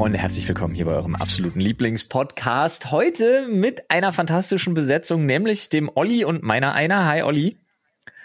Freunde, herzlich willkommen hier bei eurem absoluten Lieblingspodcast. Heute mit einer fantastischen Besetzung, nämlich dem Olli und meiner einer. Hi Olli.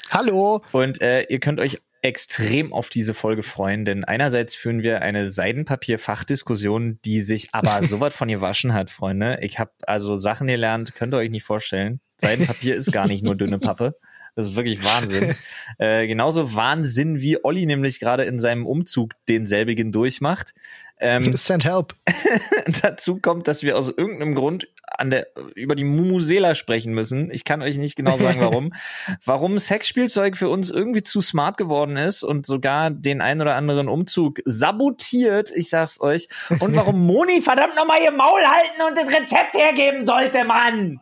Hallo. Und äh, ihr könnt euch extrem auf diese Folge freuen, denn einerseits führen wir eine Seidenpapier-Fachdiskussion, die sich aber so weit von ihr waschen hat, Freunde. Ich habe also Sachen gelernt, könnt ihr euch nicht vorstellen. Seidenpapier ist gar nicht nur dünne Pappe. Das ist wirklich Wahnsinn. äh, genauso Wahnsinn, wie Olli nämlich gerade in seinem Umzug denselbigen durchmacht. Ähm, Send help. dazu kommt, dass wir aus irgendeinem Grund an der, über die Mumusela sprechen müssen. Ich kann euch nicht genau sagen, warum. warum Sexspielzeug für uns irgendwie zu smart geworden ist und sogar den ein oder anderen Umzug sabotiert. Ich sag's euch. Und warum Moni verdammt nochmal ihr Maul halten und das Rezept hergeben sollte, Mann.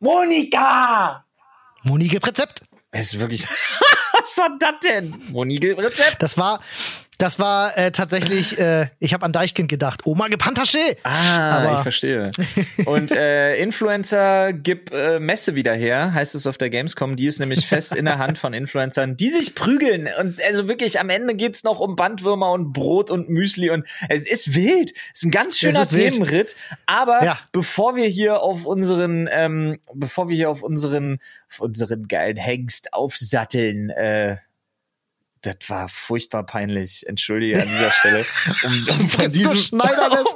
Monika! Moni gibt Rezept. Es ist wirklich. Was war das denn? Moni gibt Rezept. Das war das war äh, tatsächlich, äh, ich habe an Deichkind gedacht. Oma gib Handtasche. Ah, Aber ich verstehe. Und äh, Influencer gib äh, Messe wieder her, heißt es auf der Gamescom. Die ist nämlich fest in der Hand von Influencern, die sich prügeln. Und also wirklich, am Ende geht's noch um Bandwürmer und Brot und Müsli. Und es ist wild. Es ist ein ganz schöner Themenritt. Aber ja. bevor wir hier auf unseren, ähm, bevor wir hier auf unseren, auf unseren geilen Hengst aufsatteln, äh, das war furchtbar peinlich. Entschuldige an dieser Stelle. Um, um von, diesem, um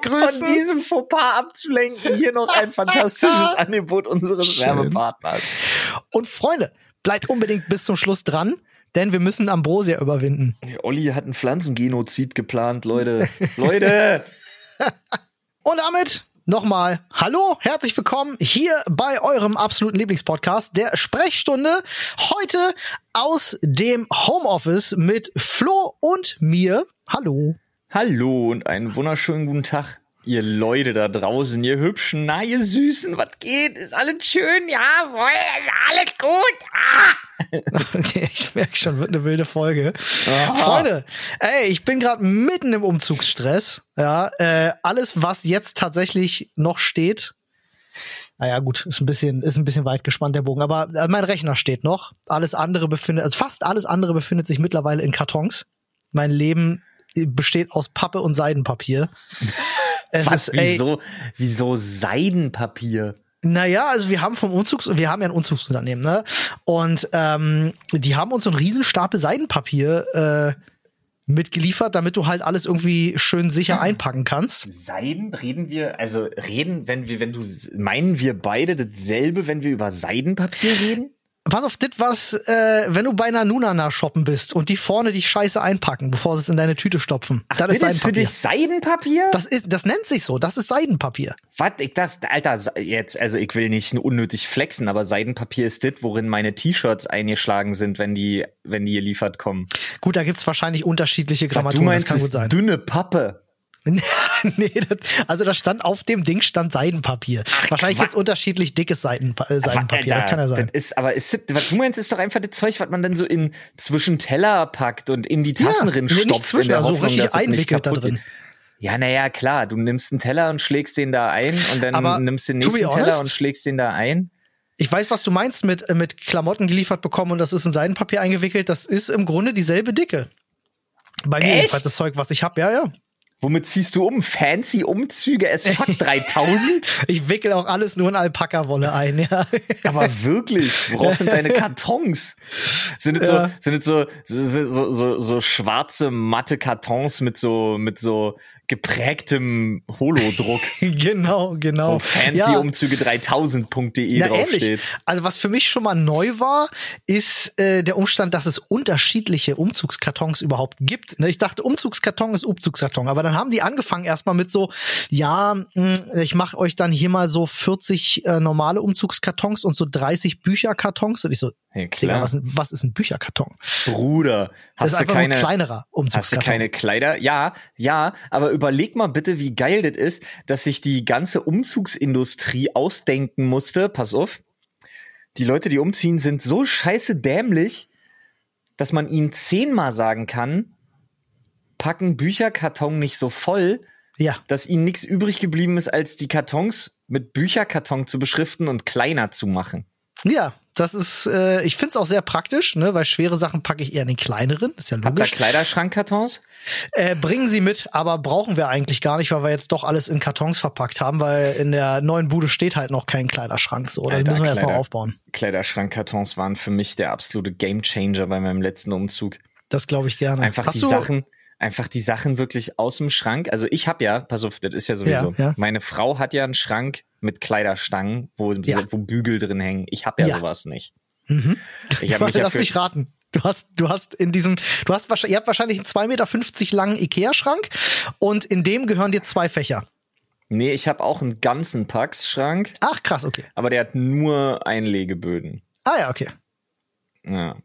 von diesem Fauxpas abzulenken, hier noch ein fantastisches Angebot unseres Schön. Werbepartners. Und Freunde, bleibt unbedingt bis zum Schluss dran, denn wir müssen Ambrosia überwinden. Olli hat ein Pflanzengenozid geplant, Leute. Leute! Und damit Nochmal, hallo, herzlich willkommen hier bei eurem absoluten Lieblingspodcast, der Sprechstunde. Heute aus dem Homeoffice mit Flo und mir. Hallo. Hallo und einen wunderschönen guten Tag, ihr Leute da draußen, ihr hübschen, na, ihr Süßen, was geht? Ist alles schön? Ja, alles gut? Ah! Okay, ich merke schon, wird eine wilde Folge. Aha. Freunde, ey, ich bin gerade mitten im Umzugsstress. Ja, äh, alles, was jetzt tatsächlich noch steht, naja, gut, ist ein bisschen, ist ein bisschen weit gespannt der Bogen, aber äh, mein Rechner steht noch. Alles andere befindet, also fast alles andere befindet sich mittlerweile in Kartons. Mein Leben besteht aus Pappe und Seidenpapier. Es was, ist, ey, wieso, wieso Seidenpapier? Naja, also wir haben vom Umzugs, wir haben ja ein Umzugsunternehmen, ne? Und ähm, die haben uns so einen Riesenstapel Seidenpapier äh, mitgeliefert, damit du halt alles irgendwie schön sicher einpacken kannst. Seiden reden wir, also reden, wenn wir, wenn du meinen wir beide dasselbe, wenn wir über Seidenpapier reden? Pass auf, das was, äh, wenn du bei einer Nunana shoppen bist und die vorne die Scheiße einpacken, bevor sie es in deine Tüte stopfen. Ach, das, das ist, für dich Seidenpapier? Das ist, das nennt sich so. Das ist Seidenpapier. Was? Ich das, Alter, jetzt, also ich will nicht unnötig flexen, aber Seidenpapier ist das, worin meine T-Shirts eingeschlagen sind, wenn die, wenn die geliefert kommen. Gut, da gibt's wahrscheinlich unterschiedliche Grammaturen. Du meinst, das kann gut sein. Dünne Pappe. nee, das, also da stand auf dem Ding stand Seidenpapier. Ach, Wahrscheinlich jetzt unterschiedlich dickes Seiden, äh, Seidenpapier, das kann ja sein. Ist, aber ist, was du meinst, ist doch einfach das Zeug, was man dann so in zwischen Teller packt und in die Tassen ja, stopft. Nicht zwischen, also Hoffnung, richtig einwickelt da drin. Ja, naja, klar, du nimmst einen Teller und schlägst den da ein und dann aber nimmst den nächsten honest, Teller und schlägst den da ein. Ich weiß, was du meinst mit, mit Klamotten geliefert bekommen und das ist in Seidenpapier eingewickelt. Das ist im Grunde dieselbe Dicke. Bei mir ist das Zeug, was ich habe, ja, ja. Womit ziehst du um? Fancy Umzüge as fuck 3000? ich wickel auch alles nur in Alpaka-Wolle ein, ja. Aber wirklich, woraus sind deine Kartons? Sind es ja. so, sind es so, so, so, so schwarze, matte Kartons mit so, mit so geprägtem Holodruck. genau, genau. Wo fancyumzüge3000.de draufsteht. Also was für mich schon mal neu war, ist äh, der Umstand, dass es unterschiedliche Umzugskartons überhaupt gibt. Ne, ich dachte, Umzugskarton ist Umzugskarton, aber dann haben die angefangen erstmal mit so, ja, hm, ich mache euch dann hier mal so 40 äh, normale Umzugskartons und so 30 Bücherkartons und ich so, ja. Digga, was, was, ist ein Bücherkarton? Bruder, hast das ist du keine ein kleinerer Umzugskarton? Hast du keine Kleider? Ja, ja, aber überleg mal bitte, wie geil das ist, dass sich die ganze Umzugsindustrie ausdenken musste. Pass auf. Die Leute, die umziehen, sind so scheiße dämlich, dass man ihnen zehnmal sagen kann, packen Bücherkarton nicht so voll, ja. dass ihnen nichts übrig geblieben ist, als die Kartons mit Bücherkarton zu beschriften und kleiner zu machen. Ja, Das ist, äh, ich find's auch sehr praktisch, ne, weil schwere Sachen packe ich eher in den kleineren. Ist ja Habt ihr logisch. Kleiderschrankkartons? Äh, bringen sie mit, aber brauchen wir eigentlich gar nicht, weil wir jetzt doch alles in Kartons verpackt haben, weil in der neuen Bude steht halt noch kein Kleiderschrank. So, Alter, müssen wir erst mal Kleider- aufbauen. Kleiderschrankkartons waren für mich der absolute Gamechanger bei meinem letzten Umzug. Das glaube ich gerne. Einfach Hast die Sachen, einfach die Sachen wirklich aus dem Schrank. Also ich habe ja, pass auf, das ist ja sowieso. Ja, ja. Meine Frau hat ja einen Schrank mit Kleiderstangen, wo, Ja. wo Bügel drin hängen. Ich habe ja, sowas nicht. Mhm. Ich habe mich Lass mich raten. Du hast, du hast in diesem, du hast wahrscheinlich, ihr habt wahrscheinlich einen 2,50 Meter langen Ikea-Schrank und in dem gehören dir zwei Fächer. Nee, ich habe auch einen ganzen Packschrank, Ach, krass, okay. aber der hat nur Einlegeböden. Ah ja, okay. Ja.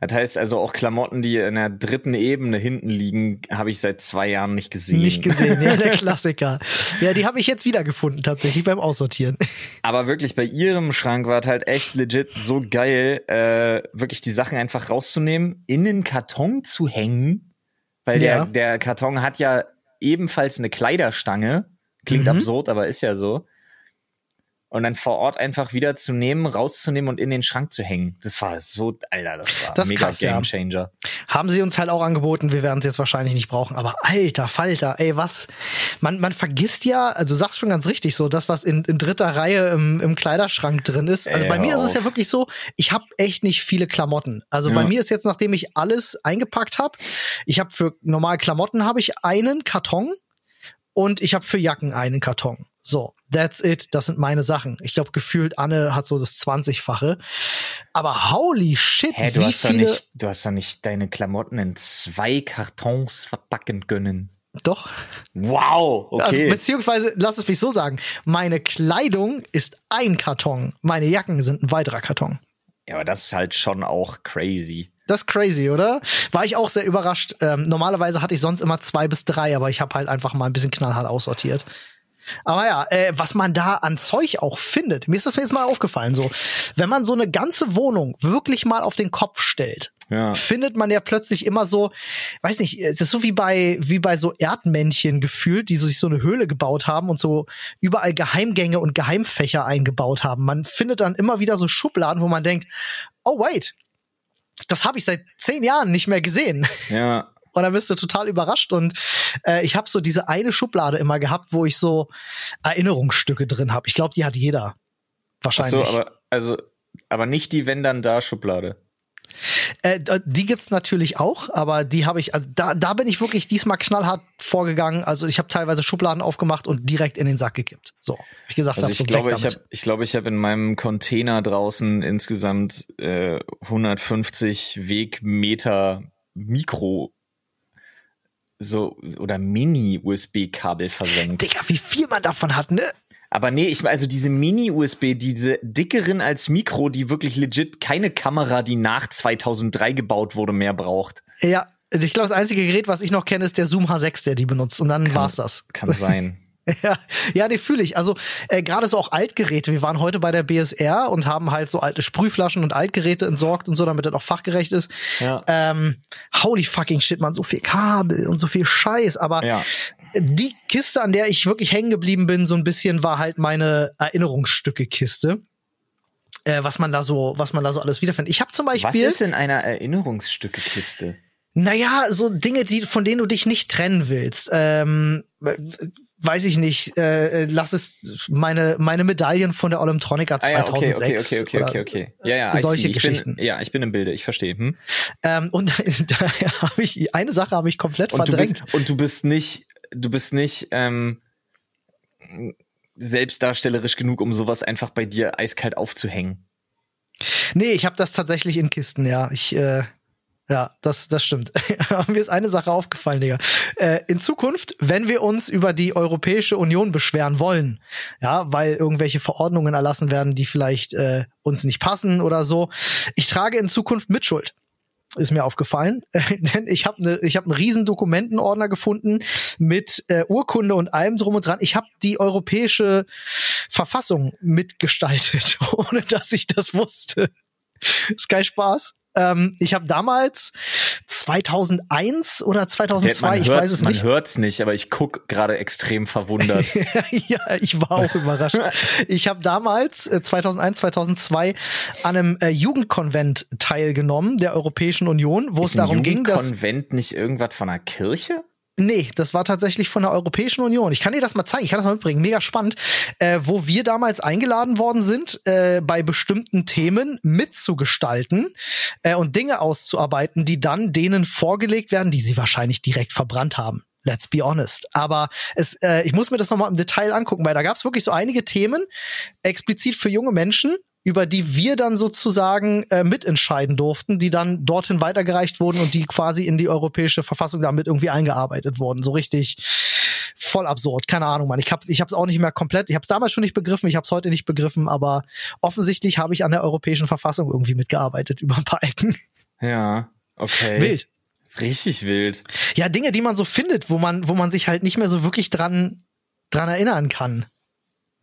Das heißt also auch Klamotten, die in der dritten Ebene hinten liegen, habe ich seit zwei Jahren nicht gesehen. Nicht gesehen, ja, der Klassiker. Ja, die habe ich jetzt wiedergefunden, tatsächlich beim Aussortieren. Aber wirklich bei ihrem Schrank war es halt echt legit so geil, äh, wirklich die Sachen einfach rauszunehmen, in den Karton zu hängen, weil Ja. der, der Karton hat ja ebenfalls eine Kleiderstange. Klingt Mhm. absurd, aber ist ja so. Und dann vor Ort einfach wieder zu nehmen, rauszunehmen und in den Schrank zu hängen. Das war so, Alter, das war Das mega krass, ja. Gamechanger. Haben sie uns halt auch angeboten, wir werden es jetzt wahrscheinlich nicht brauchen. Aber alter Falter, ey, was? Man, man vergisst ja, also du sagst schon ganz richtig so, das, was in, in dritter Reihe im, im Kleiderschrank drin ist. Also Ey, bei mir hör ist es ja auf. wirklich so, ich habe echt nicht viele Klamotten. Also Ja. bei mir ist jetzt, nachdem ich alles eingepackt habe, ich habe für normale Klamotten habe ich einen Karton und ich habe für Jacken einen Karton. So, that's it. Das sind meine Sachen. Ich glaube, gefühlt Anne hat so das 20-fache. Aber holy shit, Hä, du wie hast, doch viele. nicht, du hast doch nicht deine Klamotten in zwei Kartons verpacken können. Doch. Wow, Also, okay. beziehungsweise, lass es mich so sagen, meine Kleidung ist ein Karton, meine Jacken sind ein weiterer Karton. ja, aber das ist halt schon auch crazy. Das ist crazy, oder? War ich auch sehr überrascht. Ähm, normalerweise hatte ich sonst immer zwei bis drei, aber ich habe halt einfach mal ein bisschen knallhart aussortiert. Aber ja, äh, was man da an Zeug auch findet, mir ist das jetzt mal aufgefallen, so, wenn man so eine ganze Wohnung wirklich mal auf den Kopf stellt, Ja. findet man ja plötzlich immer so, weiß nicht, es ist so wie bei, wie bei so Erdmännchen gefühlt, die sich so eine Höhle gebaut haben und so überall Geheimgänge und Geheimfächer eingebaut haben. Man findet dann immer wieder so Schubladen, wo man denkt, oh wait, das habe ich seit zehn Jahren nicht mehr gesehen. Ja. Und dann bist du total überrascht. Und äh, ich habe so diese eine Schublade immer gehabt, wo ich so Erinnerungsstücke drin habe. Ich glaube, die hat jeder. Ach Wahrscheinlich. so, aber also aber nicht die wenn dann da Schublade. Äh, die gibt's natürlich auch, aber die habe ich, also da, da bin ich wirklich diesmal knallhart vorgegangen. Also ich habe teilweise Schubladen aufgemacht und direkt in den Sack gekippt. So, hab ich gesagt Also ich so glaube, ich habe ich glaube, ich habe in meinem Container draußen insgesamt äh, 150 Wegmeter Mikro so oder Mini USB Kabel versenkt. Digga, wie viel man davon hat, ne? Aber nee, ich also diese Mini-USB, diese dickeren als Mikro, die wirklich legit keine Kamera, die nach 2003 gebaut wurde, mehr braucht. Ja, ich glaube, das einzige Gerät, was ich noch kenne, ist der Zoom H6, der die benutzt. Und dann war's das. Kann sein. Ja, ja, nee, fühle ich. Also äh, gerade so auch Altgeräte. Wir waren heute bei der BSR und haben halt so alte Sprühflaschen und Altgeräte entsorgt und so, damit das auch fachgerecht ist. Ja. Ähm, holy fucking shit, man, so viel Kabel und so viel Scheiß. Aber Ja. die Kiste, an der ich wirklich hängen geblieben bin, so ein bisschen, war halt meine Erinnerungsstücke-Kiste. Äh, was man da so, was man da so alles wiederfindet. Ich habe zum Was Beispiel, ist in einer Erinnerungsstückekiste? naja, so Dinge, die, von denen du dich nicht trennen willst. Ähm, äh, weiß ich nicht, äh, lass es meine, meine Medaillen von der Olymtronica Ah, ja, okay, 2006. okay, okay, okay, okay, okay. Ja, ja, solche Geschichten. Bin, ja, ich bin im Bilde, ich verstehe. Hm? Ähm, und da habe ich, eine Sache habe ich komplett Und du, verdrängt. bist, und du bist nicht, du bist nicht ähm, selbstdarstellerisch genug, um sowas einfach bei dir eiskalt aufzuhängen. Nee, ich habe das tatsächlich in Kisten, ja. Ich, äh, ja, das, das stimmt. Mir ist eine Sache aufgefallen, Digga. Äh, in Zukunft, wenn wir uns über die Europäische Union beschweren wollen, ja, weil irgendwelche Verordnungen erlassen werden, die vielleicht äh, uns nicht passen oder so, ich trage in Zukunft Mitschuld. Ist mir aufgefallen, denn ich habe ne, ich habe einen riesen Dokumentenordner gefunden mit äh, Urkunde und allem drum und dran. Ich habe die europäische Verfassung mitgestaltet, ohne dass ich das wusste. Ist kein Spaß. Ähm, ich habe damals 2001 oder 2002, Der, ich weiß es man nicht. Man hört's nicht, aber ich guck gerade extrem verwundert. ja, ich war auch überrascht. Ich habe damals äh, 2001, 2002 an einem äh, Jugendkonvent teilgenommen der Europäischen Union, wo es darum ging, dass Konvent nicht irgendwas von einer Kirche? Nee, das war tatsächlich von der Europäischen Union. Ich kann dir das mal zeigen, ich kann das mal mitbringen. Mega spannend. Äh, wo wir damals eingeladen worden sind, äh, bei bestimmten Themen mitzugestalten äh, und Dinge auszuarbeiten, die dann denen vorgelegt werden, die sie wahrscheinlich direkt verbrannt haben. Let's be honest. Aber es, äh, ich muss mir das nochmal im Detail angucken, weil da gab es wirklich so einige Themen, explizit für junge Menschen, über die wir dann sozusagen äh, mitentscheiden durften, die dann dorthin weitergereicht wurden und die quasi in die europäische Verfassung damit irgendwie eingearbeitet wurden. So richtig voll absurd. Keine Ahnung, Mann. Ich hab's, ich hab's auch nicht mehr komplett. Ich hab's damals schon nicht begriffen, ich hab's heute nicht begriffen, aber offensichtlich habe ich an der europäischen Verfassung irgendwie mitgearbeitet über ein paar Ecken. Ja, okay. Wild. Richtig wild. Ja, Dinge, die man so findet, wo man, wo man sich halt nicht mehr so wirklich dran, dran erinnern kann.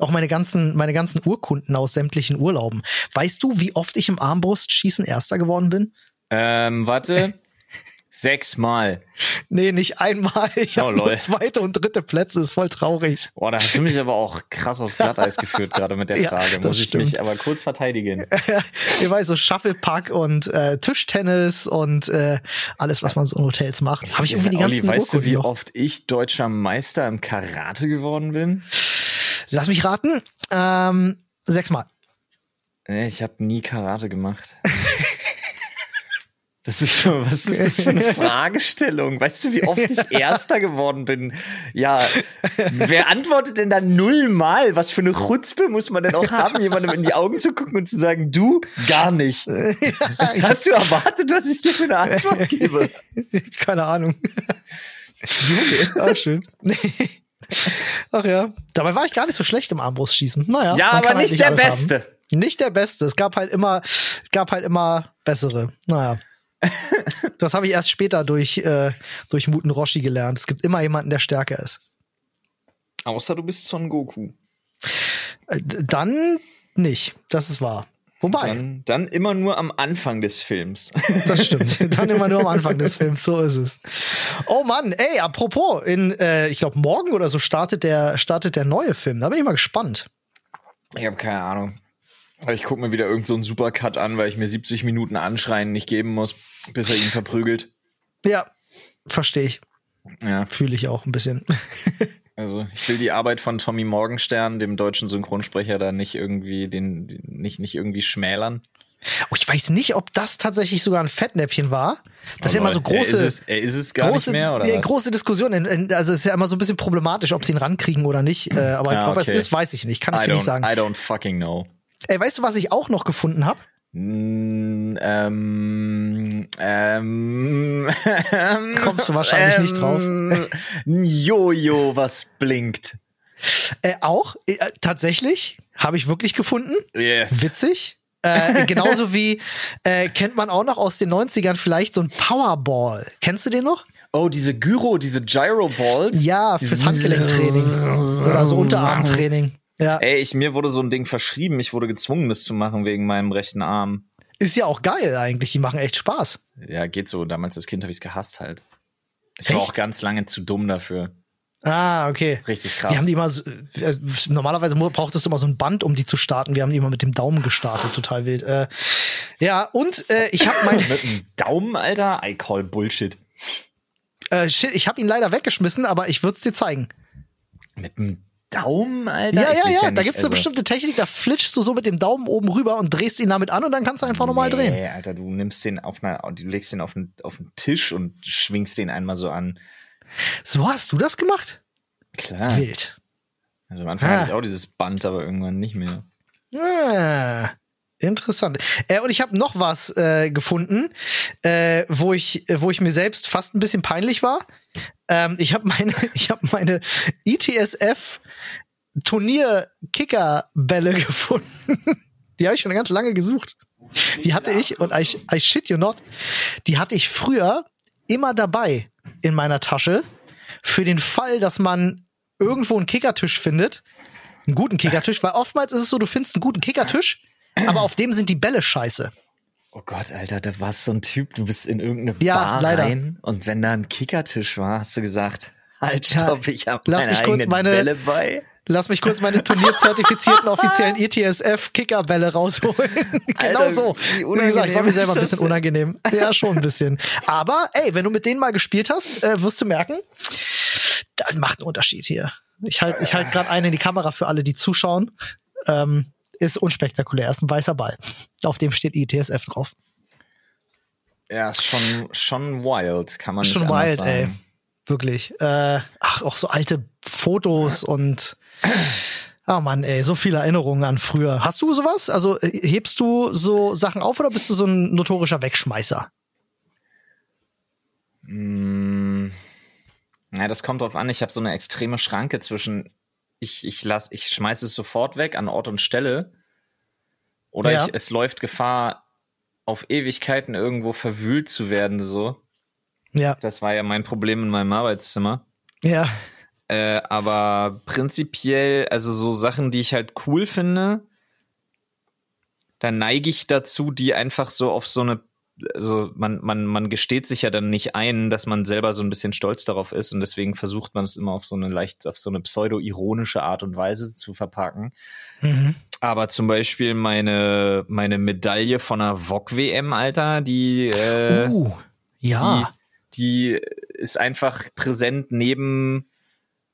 Auch meine ganzen, meine ganzen Urkunden aus sämtlichen Urlauben. Weißt du, wie oft ich im Armbrustschießen Erster geworden bin? Ähm, warte. Sechsmal. Nee, nicht einmal. Ich Oh, habe nur zweite und dritte Plätze. Ist voll traurig. Boah, da hast du mich aber auch krass aufs Glatteis geführt, gerade mit der Ja, Frage. das Muss ich mich aber kurz verteidigen. Ihr weißt, so Shufflepack und äh, Tischtennis und äh, alles, was man so in Hotels macht. Habe ich irgendwie die Olli, ganzen weißt du, Urkunden wie noch. oft ich deutscher Meister im Karate geworden bin? Lass mich raten. Ähm, sechsmal. Nee, ich habe nie Karate gemacht. Das ist so, was ist das für eine Fragestellung? Weißt du, wie oft ich Erster geworden bin? Ja, wer antwortet denn da nullmal? Was für eine Chutzpe muss man denn auch haben, jemandem in die Augen zu gucken und zu sagen, du gar nicht. Was hast du erwartet, was ich dir für eine Antwort gebe? Keine Ahnung. Ach, schön. Ach ja. Dabei war ich gar nicht so schlecht im Armbrustschießen. Naja. Ja, aber halt nicht der alles haben. Beste. Nicht der Beste. Es gab halt immer, gab halt immer bessere. Naja. Das habe ich erst später durch, äh, durch Muten Roshi gelernt. Es gibt immer jemanden, der stärker ist. Außer du bist Son Goku. Äh, Dann nicht. Das ist wahr. Wobei, Dann, dann immer nur am Anfang des Films. das stimmt. Dann immer nur am Anfang des Films. So ist es. Oh Mann, ey, apropos, in, äh, ich glaube, morgen oder so startet der, startet der neue Film. Da bin ich mal gespannt. Ich habe keine Ahnung. Ich gucke mir wieder irgend so einen Supercut an, weil ich mir 70 Minuten Anschreien nicht geben muss, bis er ihn verprügelt. Ja, verstehe ich. Ja, Fühle ich auch ein bisschen. also ich will die Arbeit von Tommy Morgenstern, dem deutschen Synchronsprecher, da nicht irgendwie den, den nicht nicht irgendwie schmälern. Oh, ich weiß nicht, ob das tatsächlich sogar ein Fettnäpfchen war. Das ist ja immer so große, Er ist es, er ist es gar große, nicht mehr, oder? was? große Diskussion. Also es ist ja immer so ein bisschen problematisch, ob sie ihn rankriegen oder nicht. Äh, aber Ja, ob es okay. ist, weiß ich nicht. Kann ich I dir nicht sagen. I don't fucking know. Ey, weißt du, was ich auch noch gefunden habe? Mm, ähm, ähm, Kommst du wahrscheinlich nicht drauf. ähm, Jojo, was blinkt. Äh, auch äh, tatsächlich habe ich wirklich gefunden. Yes. Witzig. Äh, genauso wie äh, kennt man auch noch aus den 90ern vielleicht so ein Powerball. Kennst du den noch? Oh, diese Gyro, diese Gyro Balls. Ja, fürs Handgelenktraining. Oder so Unterarmtraining. Ja. Ey, ich, mir wurde so ein Ding verschrieben. Ich wurde gezwungen, das zu machen wegen meinem rechten Arm. Ist ja auch geil eigentlich. Die machen echt Spaß. Ja, geht so. Damals als Kind habe ich es gehasst halt. Ich war Echt? auch ganz lange zu dumm dafür. Ah, okay. Richtig krass. Wir haben die immer, so- äh, normalerweise brauchtest du immer so ein Band, um die zu starten. Wir haben die immer mit dem Daumen gestartet, total wild. Äh, ja, und äh, ich habe mein, Mit einem Daumen, Alter? I call Bullshit. äh, shit, ich habe ihn leider weggeschmissen, aber ich würde es dir zeigen. Mit einem Daumen, Alter? Ja, ja, weiß ja, da gibt's eine also- bestimmte Technik, da flitschst du so mit dem Daumen oben rüber und drehst ihn damit an und dann kannst du einfach normal drehen. Nee, Alter, du nimmst den auf einer, du legst den auf den, auf den Tisch und schwingst den einmal so an. So hast du das gemacht? Klar. Wild. Also am Anfang Ah. hatte ich auch dieses Band, aber irgendwann nicht mehr. Ah, interessant. Äh, und ich habe noch was äh, gefunden, äh, wo ich, wo ich mir selbst fast ein bisschen peinlich war. Ähm, ich habe meine, ich habe meine ITSF Turnier Kickerbälle gefunden. Die habe ich schon ganz lange gesucht. Die hatte ich und I, I shit you not. Die hatte ich früher immer dabei in meiner Tasche für den Fall, dass man irgendwo einen Kickertisch findet einen guten Kickertisch, weil oftmals ist es so, du findest einen guten Kickertisch, aber auf dem sind die Bälle scheiße. Oh Gott, Alter, da warst so ein Typ, du bist in irgendeine Ja, Bar leider. rein und wenn da ein Kickertisch war, hast du gesagt, halt, stopp, ich hab lass meine mich kurz meine- Bälle bei. Lass mich kurz meine turnierzertifizierten offiziellen ETSF-Kickerbälle rausholen. genau Alter, so. wie Wie gesagt, war mir selber ein bisschen unangenehm. Ja, schon ein bisschen. Aber ey, wenn du mit denen mal gespielt hast, äh, wirst du merken, das macht einen Unterschied hier. Ich halte ich halt gerade einen in die Kamera für alle, die zuschauen. Ähm, ist unspektakulär. Ist ein weißer Ball. Auf dem steht ITSF drauf. Ja, ist schon, schon wild, kann man Schon nicht wild, sagen. ey. Wirklich. Äh, ach, auch so alte Fotos und Ah Mann, ey, so viele Erinnerungen an früher. Hast du sowas? Also äh, hebst du so Sachen auf oder bist du so ein notorischer Wegschmeißer? Mm, Ja, das kommt drauf an. Ich habe so eine extreme Schranke zwischen ich, ich lass, ich schmeiße es sofort weg an Ort und Stelle. Oder Ja. ich, es läuft Gefahr, auf Ewigkeiten irgendwo verwühlt zu werden, so. Ja, Das war ja mein Problem in meinem Arbeitszimmer. ja, Äh, aber prinzipiell, also so Sachen, die ich halt cool finde, da neige ich dazu, die einfach so auf so eine, also man, man, man gesteht sich ja dann nicht ein, dass man selber so ein bisschen stolz darauf ist und deswegen versucht man es immer auf so eine leicht, auf so eine pseudo-ironische Art und Weise zu verpacken. mhm. Aber zum Beispiel meine, meine Medaille von der VOG-WM, Alter, die, äh, uh, ja. die, die ist einfach präsent neben,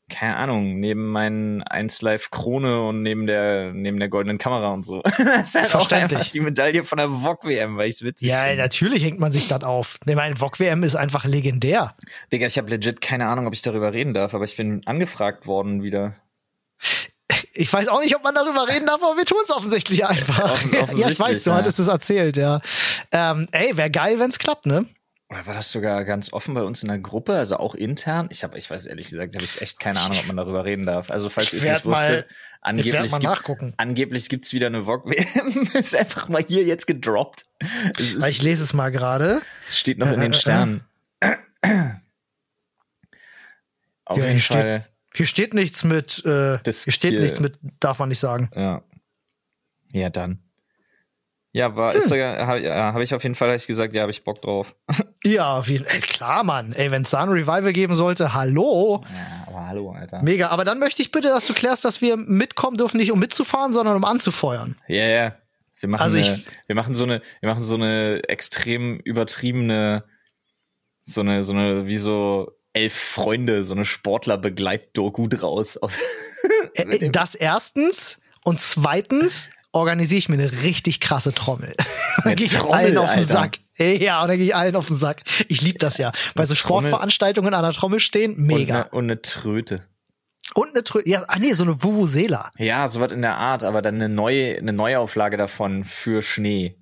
keine Ahnung, neben meinen 1 Live Krone und neben der, neben der goldenen Kamera und so. das ist halt auch Verständlich. einfach die Medaille von der VOG WM, weil ich's witzig Ja, finde. natürlich hängt man sich das auf. Ich meine, VOG WM ist einfach legendär. Digga, ich habe legit keine Ahnung, ob ich darüber reden darf, aber ich bin angefragt worden wieder. Ich weiß auch nicht, ob man darüber reden darf, aber wir tun es offensichtlich einfach. Offen- ja, ich offensichtlich, weiß, du ja. hattest es erzählt, ja. Ähm, ey, wäre geil, wenn's klappt, ne? Oder war das sogar ganz offen bei uns in der Gruppe, also auch intern? Ich habe, ich weiß ehrlich gesagt, habe ich echt keine Ahnung, ob man darüber reden darf. Also falls Ich es nicht werde angeblich mal gibt, nachgucken. angeblich gibt's wieder eine VOG WM. ist einfach mal hier jetzt gedroppt. Ist, ich lese es mal gerade. es steht noch in Äh, den äh, äh. Sternen. Auf Ja, jeden hier steht- Fall. Hier steht nichts mit, äh, hier steht hier- nichts mit, darf man nicht sagen. Ja. Ja, dann. Ja, war, Hm. ist sogar, habe ja, hab ich auf jeden Fall ich gesagt, ja, habe ich Bock drauf. Ja, auf jeden Fall. Klar, Mann. Ey, wenn es da ein Revival geben sollte, hallo. Ja, aber hallo, Alter. Mega. Aber dann möchte ich bitte, dass du klärst, dass wir mitkommen dürfen, nicht um mitzufahren, sondern um anzufeuern. Ja, ja. Wir machen, Also ich- eine, wir machen so eine, wir machen so eine extrem übertriebene, so eine, so eine, wie so elf Freunde, so eine Sportler-Begleit-Doku draus. Aus, Äh, Das erstens. Und zweitens organisiere ich mir eine richtig krasse Trommel. dann gehe ich Trommel, allen auf den Alter. Sack. Ja, und dann gehe ich allen auf den Sack. Ich liebe das ja. Bei so. Sportveranstaltungen an der Trommel stehen, und, mega. eine, und eine Tröte. Und eine Trö ja, ah nee, so eine Vuvuzela. Ja, sowas in der Art, aber dann eine neue, eine Neuauflage davon für Schnee.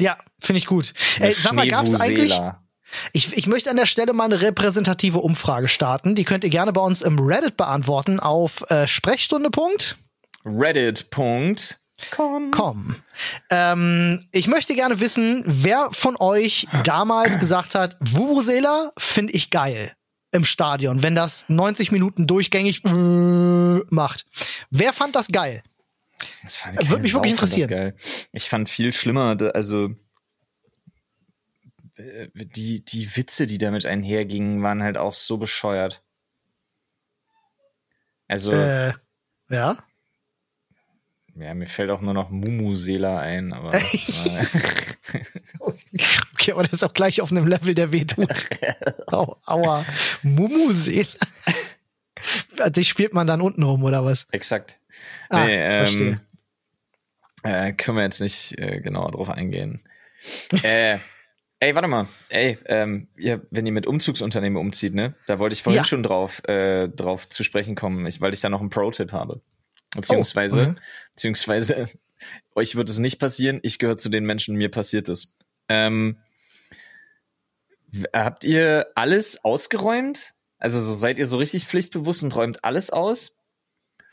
Ja, finde ich gut. Ey, sag mal, gab's eigentlich, ich, ich möchte an der Stelle mal eine repräsentative Umfrage starten. Die könnt ihr gerne bei uns im Reddit beantworten auf äh, Sprechstunde. Reddit.com. Com. Ähm, ich möchte gerne wissen, wer von euch damals gesagt hat, Vuvuzela finde ich geil im Stadion, wenn das 90 Minuten durchgängig äh, macht. Wer fand das geil? Das fand Würde mich Sau wirklich interessieren. Geil. Ich fand viel schlimmer, also äh, die, die Witze, die damit einhergingen, waren halt auch so bescheuert. Also, Äh, ja. Ja, mir fällt auch nur noch Mumusela ein, aber war, Okay, aber das ist auch gleich auf einem Level, der weh tut. Au, aua. Mumusela. Die spielt man dann unten rum, oder was? exakt. Ah, nee, verstehe. ähm, äh, können wir jetzt nicht äh, genauer drauf eingehen. äh, ey, warte mal. Ey, ähm, ihr, wenn ihr mit Umzugsunternehmen umzieht, ne? Da wollte ich vorhin Ja. schon drauf, äh, drauf zu sprechen kommen, ich, weil ich da noch einen Pro-Tipp habe. Beziehungsweise, mhm. beziehungsweise, euch wird es nicht passieren, ich gehöre zu den Menschen, mir passiert es. Ähm, habt ihr alles ausgeräumt? Also so seid ihr so richtig pflichtbewusst und räumt alles aus?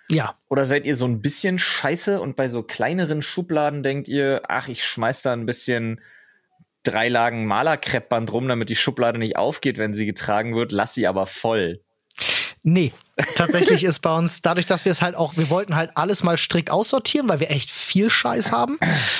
Ja. Oder seid ihr so ein bisschen scheiße und bei so kleineren Schubladen denkt ihr, ach, ich schmeiß da ein bisschen drei Lagen Malerkreppband rum, damit die Schublade nicht aufgeht, wenn sie getragen wird, lass sie aber voll. Nee, tatsächlich ist bei uns, dadurch, dass wir es halt auch, wir wollten halt alles mal strikt aussortieren, weil wir echt viel Scheiß haben.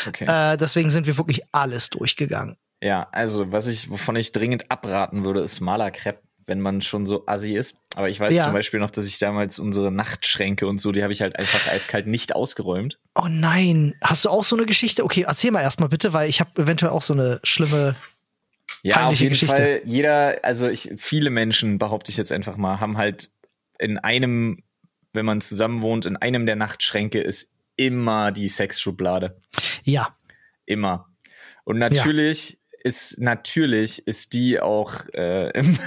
Okay. Äh, deswegen sind wir wirklich alles durchgegangen. Ja, also was ich, wovon ich dringend abraten würde, ist Malerkrepp, wenn man schon so assi ist. Aber ich weiß ja. zum Beispiel noch, dass ich damals unsere Nachtschränke und so, die habe ich halt einfach eiskalt nicht ausgeräumt. Oh nein, hast du auch so eine Geschichte? Okay, erzähl mal erstmal bitte, weil ich habe eventuell auch so eine schlimme ja, auf jeden Geschichte. Fall. Jeder, also ich, viele Menschen, behaupte ich jetzt einfach mal, haben halt in einem, wenn man zusammen wohnt, in einem der Nachtschränke ist immer die Sexschublade. Ja. Immer. Und natürlich ja. ist, natürlich ist die auch, äh, im,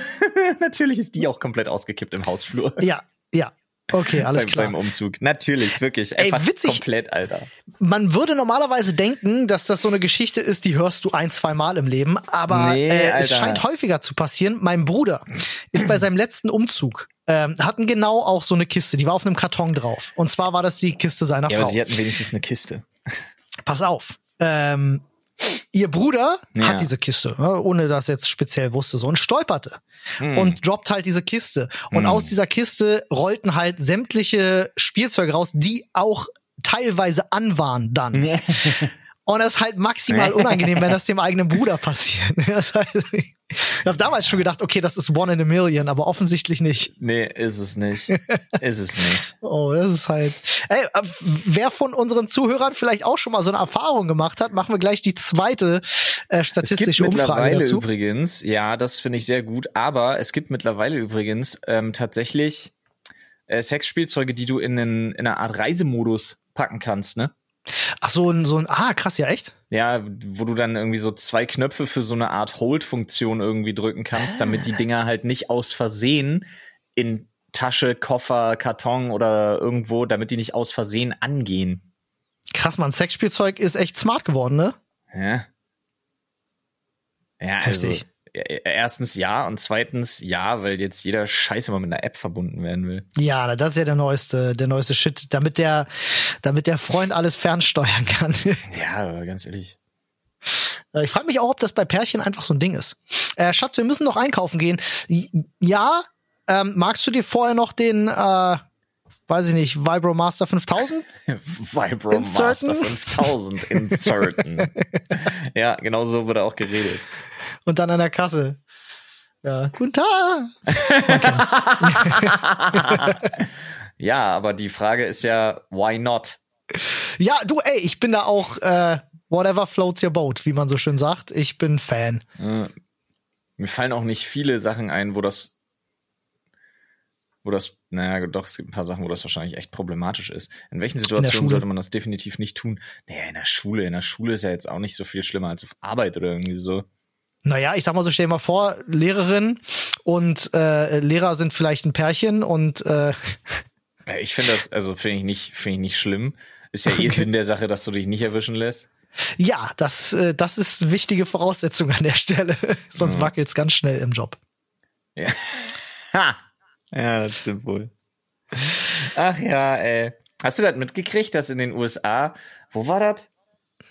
natürlich ist die auch komplett ausgekippt im Hausflur. Ja, ja. Okay, alles beim, klar. Beim Umzug. Natürlich, wirklich. Einfach Ey, witzig. komplett, Alter. Man würde normalerweise denken, dass das so eine Geschichte ist, die hörst du ein, zwei Mal im Leben, aber nee, äh, es scheint häufiger zu passieren. Mein Bruder ist bei seinem letzten Umzug ähm, hatten genau auch so eine Kiste, die war auf einem Karton drauf. Und zwar war das die Kiste seiner ja, Frau. Aber sie hatten wenigstens eine Kiste. Pass auf. Ähm, ihr Bruder ja. hat diese Kiste, ne, ohne dass er jetzt speziell wusste, so und stolperte hm. und droppt halt diese Kiste. Und hm. aus dieser Kiste rollten halt sämtliche Spielzeuge raus, die auch teilweise an waren dann. Und das ist halt maximal unangenehm, wenn das dem eigenen Bruder passiert. Das heißt, ich habe damals schon gedacht, okay, das ist one in a million, aber offensichtlich nicht. Nee, ist es nicht. ist es nicht. Oh, das ist halt. Ey, äh, wer von unseren Zuhörern vielleicht auch schon mal so eine Erfahrung gemacht hat, machen wir gleich die zweite äh, statistische es gibt Umfrage dazu. übrigens, ja, das finde ich sehr gut, aber es gibt mittlerweile übrigens ähm, tatsächlich äh, Sexspielzeuge, die du in, in, in einer Art Reisemodus packen kannst, ne? Ach so, ein, so ein, ah, krass, ja, echt? Ja, wo du dann irgendwie so zwei Knöpfe für so eine Art Hold-Funktion irgendwie drücken kannst, damit die Dinger halt nicht aus Versehen in Tasche, Koffer, Karton oder irgendwo, damit die nicht aus Versehen angehen. Krass, man, Sexspielzeug ist echt smart geworden, ne? Ja. Ja, also Heftig. also erstens ja und zweitens ja, weil jetzt jeder Scheiß immer mit einer App verbunden werden will. Ja, das ist ja der neueste, der neueste Shit, damit der, damit der Freund alles fernsteuern kann. Ja, ganz ehrlich. Äh, ich frage mich auch, ob das bei Pärchen einfach so ein Ding ist. Äh, Schatz, wir müssen noch einkaufen gehen. Ja, ähm, magst du dir vorher noch den, äh, weiß ich nicht, Vibromaster 5000? Vibromaster 5000 inserten. ja, genau so wurde auch geredet und dann an der Kasse. Ja, guten Tag. ja, aber die Frage ist ja, why not? Ja, du, ey, ich bin da auch äh, whatever floats your boat, wie man so schön sagt. Ich bin Fan. Äh, mir fallen auch nicht viele Sachen ein, wo das, wo das, naja, doch, es gibt ein paar Sachen, wo das wahrscheinlich echt problematisch ist. In welchen Situationen in sollte man das definitiv nicht tun? Naja, in der Schule. In der Schule ist ja jetzt auch nicht so viel schlimmer als auf Arbeit oder irgendwie so. Naja, ich sag mal so, stell dir mal vor, Lehrerin und äh, Lehrer sind vielleicht ein Pärchen und äh Ich finde das, also finde ich nicht, finde ich nicht schlimm. Ist ja eh okay. Sinn der Sache, dass du dich nicht erwischen lässt. Ja, das, äh, das ist wichtige Voraussetzung an der Stelle. Sonst mhm. wackelt's ganz schnell im Job. Ja. ha! Ja, das stimmt wohl. Ach ja, ey. Hast du das mitgekriegt, dass in den USA, wo war das?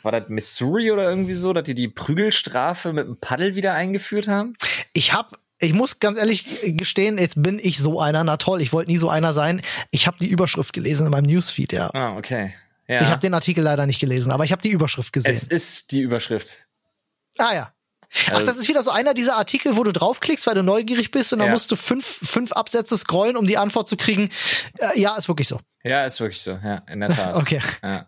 war das Missouri oder irgendwie so, dass die die Prügelstrafe mit dem Paddel wieder eingeführt haben? Ich habe ich muss ganz ehrlich gestehen, jetzt bin ich so einer. Na toll, ich wollte nie so einer sein. Ich habe die Überschrift gelesen in meinem Newsfeed, ja. Ah, okay. Ja. Ich habe den Artikel leider nicht gelesen, aber ich habe die Überschrift gesehen. Es ist die Überschrift. Ah ja. Ach, also das ist wieder so einer dieser Artikel, wo du draufklickst, weil du neugierig bist und dann ja. musst du fünf, fünf Absätze scrollen, um die Antwort zu kriegen. Äh, ja, ist wirklich so. Ja, ist wirklich so, ja, in der Tat. okay. Ja.